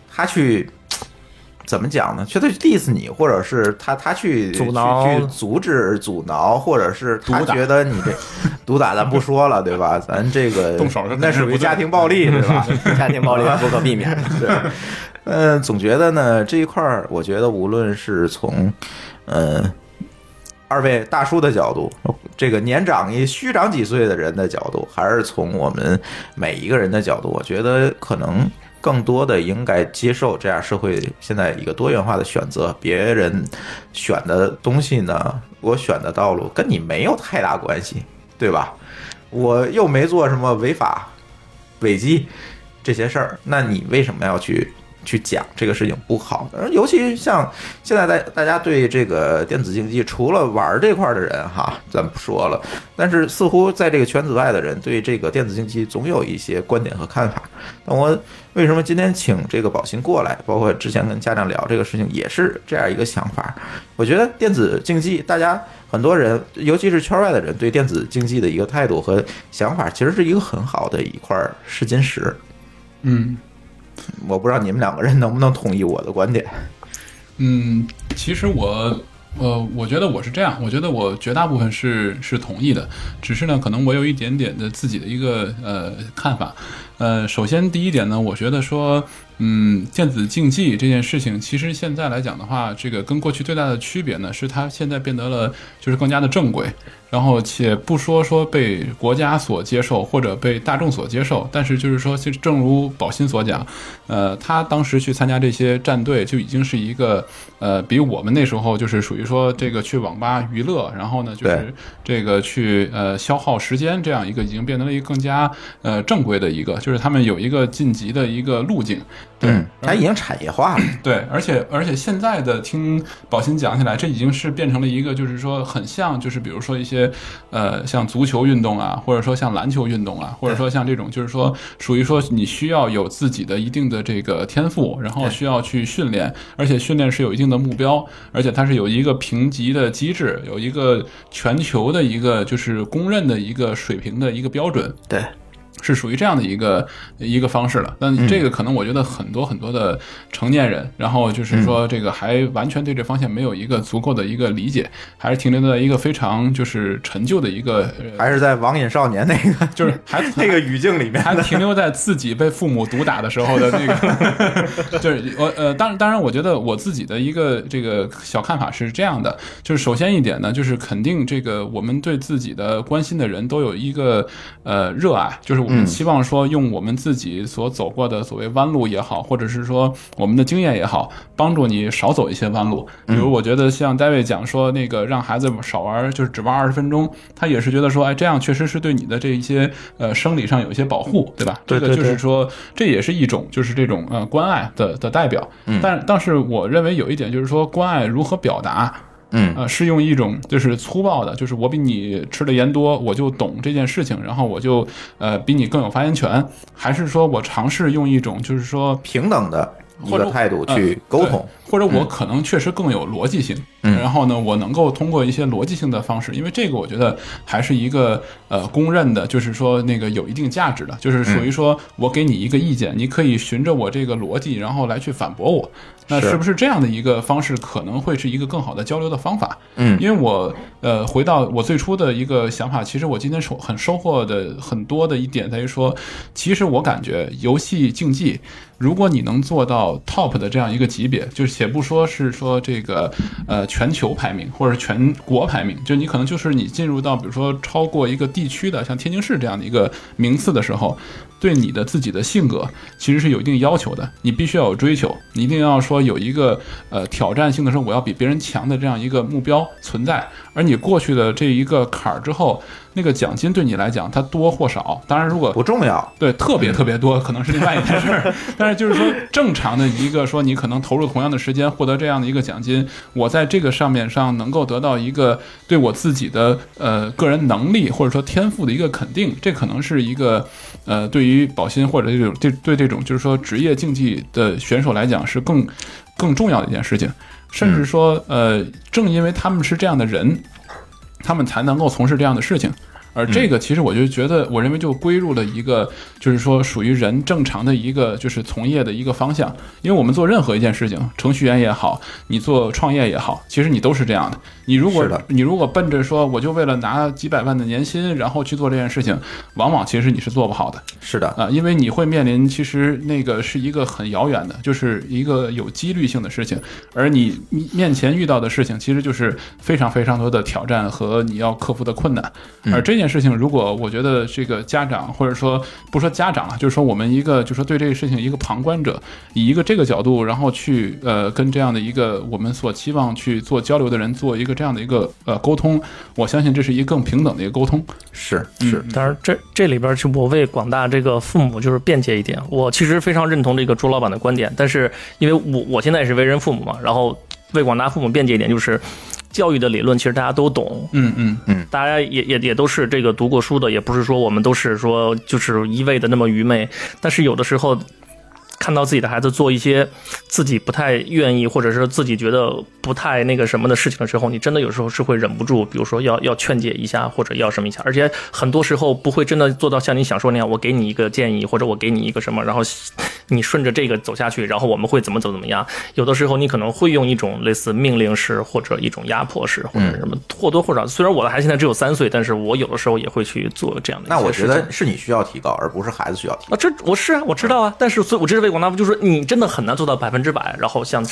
S1: 他去。怎么讲呢？去他去 diss 你，或者是他他去
S2: 阻挠
S1: 去去阻止阻挠，或者是他觉得你这 毒打咱不说了，对吧？咱这个
S3: 动手
S1: 那属于
S3: 是
S1: 家庭暴力，对吧？
S4: 家庭暴力不可避免的。
S1: 对，嗯，总觉得呢这一块儿，我觉得无论是从，呃，二位大叔的角度，这个年长一虚长几岁的人的角度，还是从我们每一个人的角度，我觉得可能更多的应该接受这样社会现在一个多元化的选择，别人选的东西呢，我选的道路跟你没有太大关系，对吧？我又没做什么违法、违纪这些事儿，那你为什么要去去讲这个事情不好。而尤其像现在大大家对这个电子竞技，除了玩儿这块儿的人哈，咱不说了，但是似乎在这个圈子外的人对这个电子竞技总有一些观点和看法。那我为什么今天请这个宝鑫过来，包括之前跟家长聊这个事情，也是这样一个想法。我觉得电子竞技，大家很多人，尤其是圈外的人，对电子竞技的一个态度和想法，其实是一个很好的一块试金石。
S3: 嗯
S1: 我不知道你们两个人能不能同意我的观点。
S3: 嗯，其实我。呃，我觉得我是这样，我觉得我绝大部分是是同意的，只是呢，可能我有一点点的自己的一个呃看法。呃，首先第一点呢，我觉得说，嗯，电子竞技这件事情，其实现在来讲的话，这个跟过去最大的区别呢，是它现在变得了就是更加的正规，然后且不说说被国家所接受或者被大众所接受，但是就是说，其实正如宝鑫所讲，呃，他当时去参加这些战队就已经是一个呃，比我们那时候就是属于说这个去网吧娱乐，然后呢就是这个去呃消耗时间这样一个已经变得了一个更加呃正规的一个，就是他们有一个晋级的一个路径。对
S1: 嗯，它已经产业化了。
S3: 对，而且而且现在的听宝鑫讲起来，这已经是变成了一个，就是说很像，就是比如说一些呃像足球运动啊，或者说像篮球运动啊，或者说像这种，就是说属于说你需要有自己的一定的这个天赋，然后需要去训练，而且训练是有一定的目标，而且它是有一个评级的机制，有一个全球的一个就是公认的一个水平的一个标准。
S4: 对，
S3: 是属于这样的一个一个方式了。但这个可能我觉得很多很多的成年人，然后就是说这个还完全对这方向没有一个足够的一个理解，还是停留在一个非常就是陈旧的一个，呃
S1: 还是在网瘾少年那个
S3: 就是 还
S1: 那个语境里面
S3: 还停留在自己被父母毒打的时候的那个，就是我呃，当然当然，我觉得我自己的一个这个小看法是这样的，就是首先一点呢，就是肯定这个我们对自己的关心的人都有一个呃热爱，就是我们希望说用我们自己所走过的所谓弯路也好，或者是说我们的经验也好，帮助你少走一些弯路。比如我觉得像 David 讲说那个让孩子少玩，就是只玩二十分钟，他也是觉得说，哎，这样确实是对你的这一些呃生理上有一些保护，对吧？这个就是说，这也是一种就是这种呃关爱的的代表。
S1: 嗯
S3: 但但是我认为有一点就是说，关爱如何表达。
S1: 嗯。
S3: 呃，是用一种就是粗暴的，就是我比你吃的盐多，我就懂这件事情，然后我就呃比你更有发言权，还是说我尝试用一种就是说
S1: 平等的一
S3: 或者
S1: 个态度
S3: 呃
S1: 去沟通。
S3: 对或者我可能确实更有逻辑性，
S1: 嗯
S3: 然后呢，我能够通过一些逻辑性的方式，因为这个我觉得还是一个呃公认的，就是说那个有一定价值的，就是属于说我给你一个意见，你可以循着我这个逻辑，然后来去反驳我。那
S1: 是
S3: 是不是这样的一个方式可能会是一个更好的交流的方法？
S1: 嗯
S3: 因为我呃回到我最初的一个想法，其实我今天收很收获的很多的一点在于说，其实我感觉游戏竞技，如果你能做到 top 的这样一个级别，就是且不说是说这个呃全球排名或者全国排名，就你可能就是你进入到比如说超过一个地区的像天津市这样的一个名次的时候，对你的自己的性格其实是有一定要求的，你必须要有追求，你一定要说有一个呃挑战性的说我要比别人强的这样一个目标存在，而你过去的这一个坎儿之后，那个奖金对你来讲它多或少，当然如果
S1: 不重要，
S3: 对，特别特别多，可能是另外一件事儿。但是就是说，正常的一个说，你可能投入同样的时间获得这样的一个奖金，我在这个上面上能够得到一个对我自己的呃个人能力或者说天赋的一个肯定，这可能是一个呃对于保鑫或者这种这对这种就是说职业竞技的选手来讲是更更重要的一件事情，甚至说呃，正因为他们是这样的人，他们才能够从事这样的事情。而这个其实我就觉得，我认为就归入了一个，就是说属于人正常的一个就是从业的一个方向。因为我们做任何一件事情，程序员也好，你做创业也好，其实你都是这样的。你如果你如果奔着说我就为了拿几百万的年薪，然后去做这件事情，往往其实你是做不好的。
S1: 是的，
S3: 啊，因为你会面临其实那个是一个很遥远的，就是一个有几率性的事情，而你面前遇到的事情其实就是非常非常多的挑战和你要克服的困难，而这件件事情，如果我觉得这个家长或者说不说家长了，就是说我们一个就是说对这个事情一个旁观者，以一个这个角度，然后去呃跟这样的一个我们所期望去做交流的人做一个这样的一个呃沟通，我相信这是一个更平等的一个沟通。
S1: 是
S3: 是，
S2: 当然这这里边是我为广大这个父母就是辩解一点，我其实非常认同这个朱老板的观点，但是因为我我现在也是为人父母嘛，然后为广大父母辩解一点，就是教育的理论其实大家都懂，
S3: 嗯嗯。嗯。
S2: 大家也也也都是这个读过书的，也不是说我们都是说就是一味的那么愚昧，但是有的时候。看到自己的孩子做一些自己不太愿意，或者是自己觉得不太那个什么的事情的时候，你真的有时候是会忍不住，比如说要要劝解一下，或者要什么一下，而且很多时候不会真的做到像你想说那样，我给你一个建议，或者我给你一个什么，然后你顺着这个走下去，然后我们会怎么怎么怎么样。有的时候你可能会用一种类似命令式或者一种压迫式或者什么，或多或少。虽然我的孩子现在只有三岁，但是我有的时候也会去做这样的
S1: 那我觉。得是你需要提高，而不是孩子需要提高。
S2: 啊，这我是啊，我知道啊，但是所以，我这是广大，就是说你真的很难做到百分之百，然后像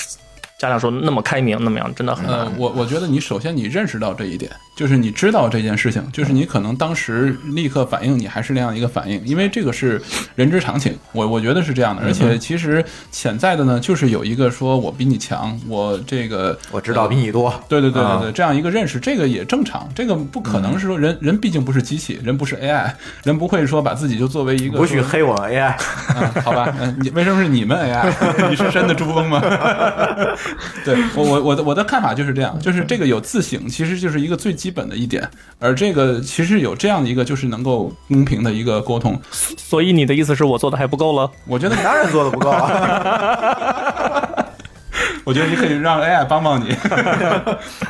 S2: 家长说那么开明那么样，真的很难。
S3: 呃，我我觉得你首先你认识到这一点，就是你知道这件事情，就是你可能当时立刻反应，你还是那样一个反应，因为这个是人之常情。我我觉得是这样的，而且其实潜在的呢，就是有一个说我比你强，我这个
S1: 我知道比你多，
S3: 对对对对
S1: 啊
S3: 对，这样一个认识，这个也正常，这个不可能是说人人毕竟不是机器，人不是 AI，人不会说把自己就作为一个
S1: 不许黑我 AI。
S3: 啊，好吧，嗯，你为什么是你们 AI？你是真的珠峰吗？对我我我的我的看法就是这样，就是这个有自省，其实就是一个最基本的一点，而这个其实有这样的一个就是能够公平的一个沟通，
S2: 所以你的意思是我做的还不够了？
S3: 我觉得你
S1: 当然做的不够啊。
S3: 我觉得你可以让 AI 帮帮你。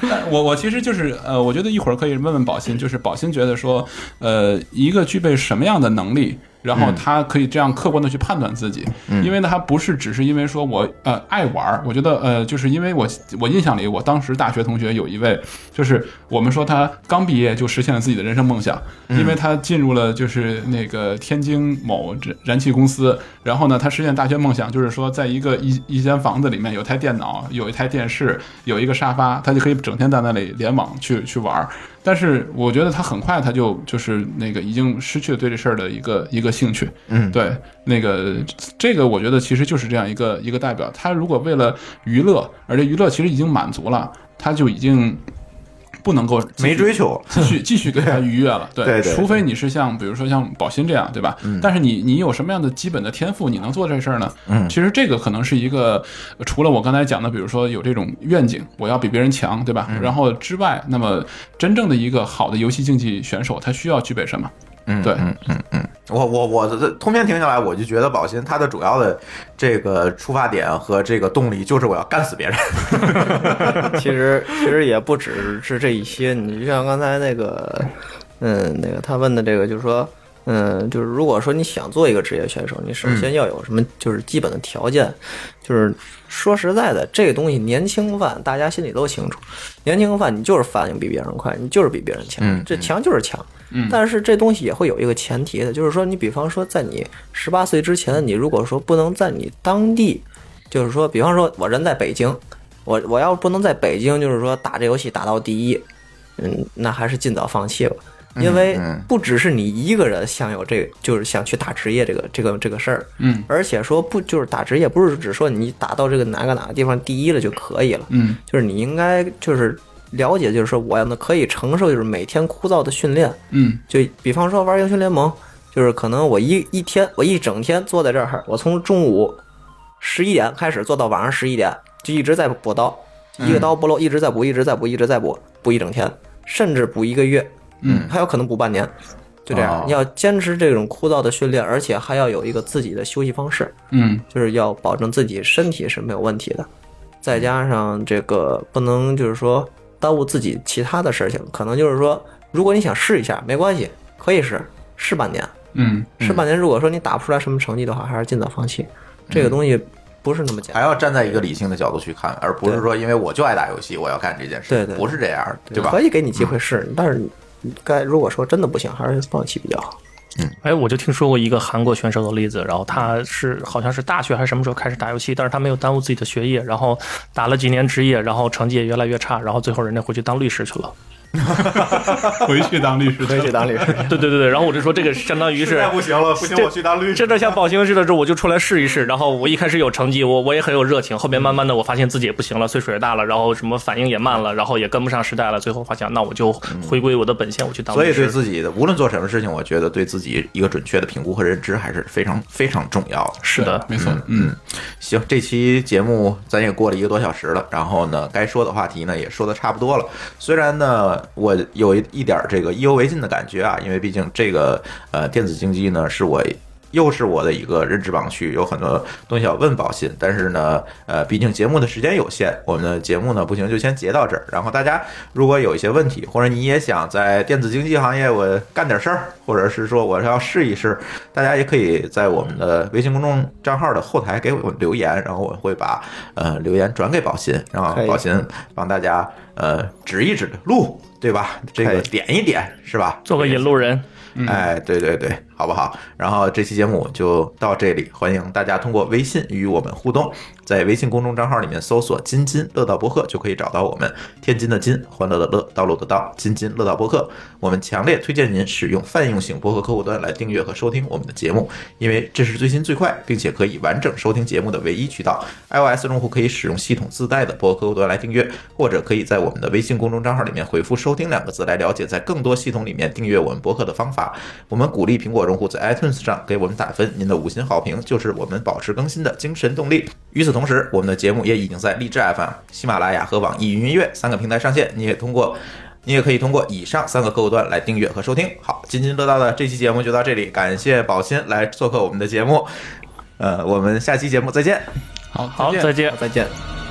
S3: 但 我我其实就是呃，我觉得一会儿可以问问宝鑫，就是宝鑫觉得说，呃，一个具备什么样的能力，然后他可以这样客观的去判断自己，因为呢，他不是只是因为说我呃爱玩儿，我觉得呃，就是因为我我印象里，我当时大学同学有一位，就是我们说他刚毕业就实现了自己的人生梦想，因为他进入了就是那个天津某燃燃气公司，然后呢，他实现大学梦想就是说，在一个一一间房子里面有台电脑，有一台电视，有一个沙发，他就可以整天在那里联网去去玩儿。但是我觉得他很快他就就是那个已经失去了对这事儿的一个一个兴趣。
S1: 嗯，
S3: 对，那个这个我觉得其实就是这样一个一个代表。他如果为了娱乐，而且娱乐其实已经满足了，他就已经不能够
S1: 没追求
S3: 继续继续给他愉悦了。对除非你是像比如说像宝鑫这样，对吧？但是你你有什么样的基本的天赋，你能做这事儿呢？
S1: 嗯
S3: 其实这个可能是一个呃除了我刚才讲的，比如说有这种愿景，我要比别人强，对吧？然后之外，那么真正的一个好的游戏竞技选手，他需要具备什么？
S1: 嗯，
S3: 对
S1: 嗯嗯嗯，我我我这通篇听下来，我就觉得宝鑫他的主要的这个出发点和这个动力就是我要干死别人。
S4: 其实其实也不只是这一些，你就像刚才那个，嗯，那个他问的这个，就是说，嗯，就是如果说你想做一个职业选手，你首先要有什么就是基本的条件，就是说实在的，这个东西年轻饭大家心里都清楚，年轻饭你就是反应比别人快，你就是比别人强，
S1: 嗯
S4: 这强就是强。
S3: 嗯
S4: 但是这东西也会有一个前提的，就是说你比方说在你十八岁之前，你如果说不能在你当地，就是说，比方说我人在北京，我我要不能在北京，就是说打这游戏打到第一，嗯，那还是尽早放弃吧。因为
S1: 嗯。
S4: 不只是你一个人想有这个，就是想去打职业这个这个这个事儿，
S3: 嗯。
S4: 而且说不就是打职业，不是只说你打到这个哪个哪个地方第一了就可以了，
S3: 嗯。
S4: 就是你应该就是了解，就是说我呢可以承受就是每天枯燥的训练，
S3: 嗯。
S4: 就比方说玩英雄联盟，就是可能我一一天我一整天坐在这儿，我从中午十一点开始做到晚上十一点，就一直在补刀，一个刀不漏，一直在补，一直在补，一直在补，补一整天，甚至补一个月，
S3: 嗯。
S4: 还有可能补半年。就这样
S1: 哦，
S4: 你要坚持这种枯燥的训练，而且还要有一个自己的休息方式，
S3: 嗯。
S4: 就是要保证自己身体是没有问题的，再加上这个不能就是说耽误自己其他的事情，可能就是说，如果你想试一下，没关系，可以试，试半年，
S3: 嗯
S4: 试半年，如果说你打不出来什么成绩的话，还是尽早放弃，这个东西不是那么简单。
S1: 还要站在一个理性的角度去看，而不是说因为我就爱打游戏，我要干这件事。
S4: 对对
S1: 不是这样，对吧？
S4: 可以给你机会试，但是你该如果说真的不行，还是放弃比较好。
S2: 哎，我就听说过一个韩国选手的例子，然后他是好像是大学还是什么时候开始打游戏，但是他没有耽误自己的学业，然后打了几年职业，然后成绩也越来越差，然后最后人家回去当律师去了。
S3: 回去当律师，
S4: 回去当律师。
S2: 对对对对，然后我就说这个相当于是
S1: 不行了，不行，我去当律
S2: 师。真的像宝兴似的，这我就出来试一试。然后我一开始有成绩，我我也很有热情。后面慢慢的，我发现自己也不行了，岁数也大了，然后什么反应也慢了，然后也跟不上时代了。最后发现，那我就回归我的本线，我去当律师。
S1: 所以对自己的无论做什么事情，我觉得对自己一个准确的评估和认知还是非常非常重要的。
S2: 是的，
S3: 没错，
S1: 嗯，行，这期节目咱也过了一个多小时了，然后呢，该说的话题呢也说的差不多了。虽然呢，我有一一点这个意犹未尽的感觉啊，因为毕竟这个呃电子竞技呢是我。又是我的一个认知盲区，有很多东西要问宝信，但是呢，呃，毕竟节目的时间有限，我们的节目呢不行就先截到这儿。然后大家如果有一些问题，或者你也想在电子竞技行业我干点事儿，或者是说我要试一试，大家也可以在我们的微信公众账号的后台给我留言，然后我会把呃留言转给宝信，然后宝信帮大家呃指一指路，对吧？这个点一点是吧？
S2: 做个引路人。
S1: 哎，对对对，好不好？然后这期节目就到这里，欢迎大家通过微信与我们互动，在微信公众账号里面搜索“津津乐道播客”就可以找到我们。天津的津，欢乐的乐，道路的道，津津乐道播客。我们强烈推荐您使用泛用型播客客户端来订阅和收听我们的节目，因为这是最新最快，并且可以完整收听节目的唯一渠道。iOS 用户可以使用系统自带的播客客户端来订阅，或者可以在我们的微信公众账号里面回复“收听”两个字来了解在更多系统里面订阅我们播客的方法。我们鼓励苹果果用户在 iTunes 上给我们打分，您的五星好评就是我们保持更新的精神动力。与此同时，我们的节目也已经在荔枝 FM、喜马拉雅和网易云音乐三个平台上线，你也通过，你也可以通过以上三个客户端来订阅和收听。好，津津乐道的这期节目就到这里，感谢宝鑫来做客我们的节目，呃，我们下期节目再见。
S3: 好，
S2: 好，再见，
S4: 再见。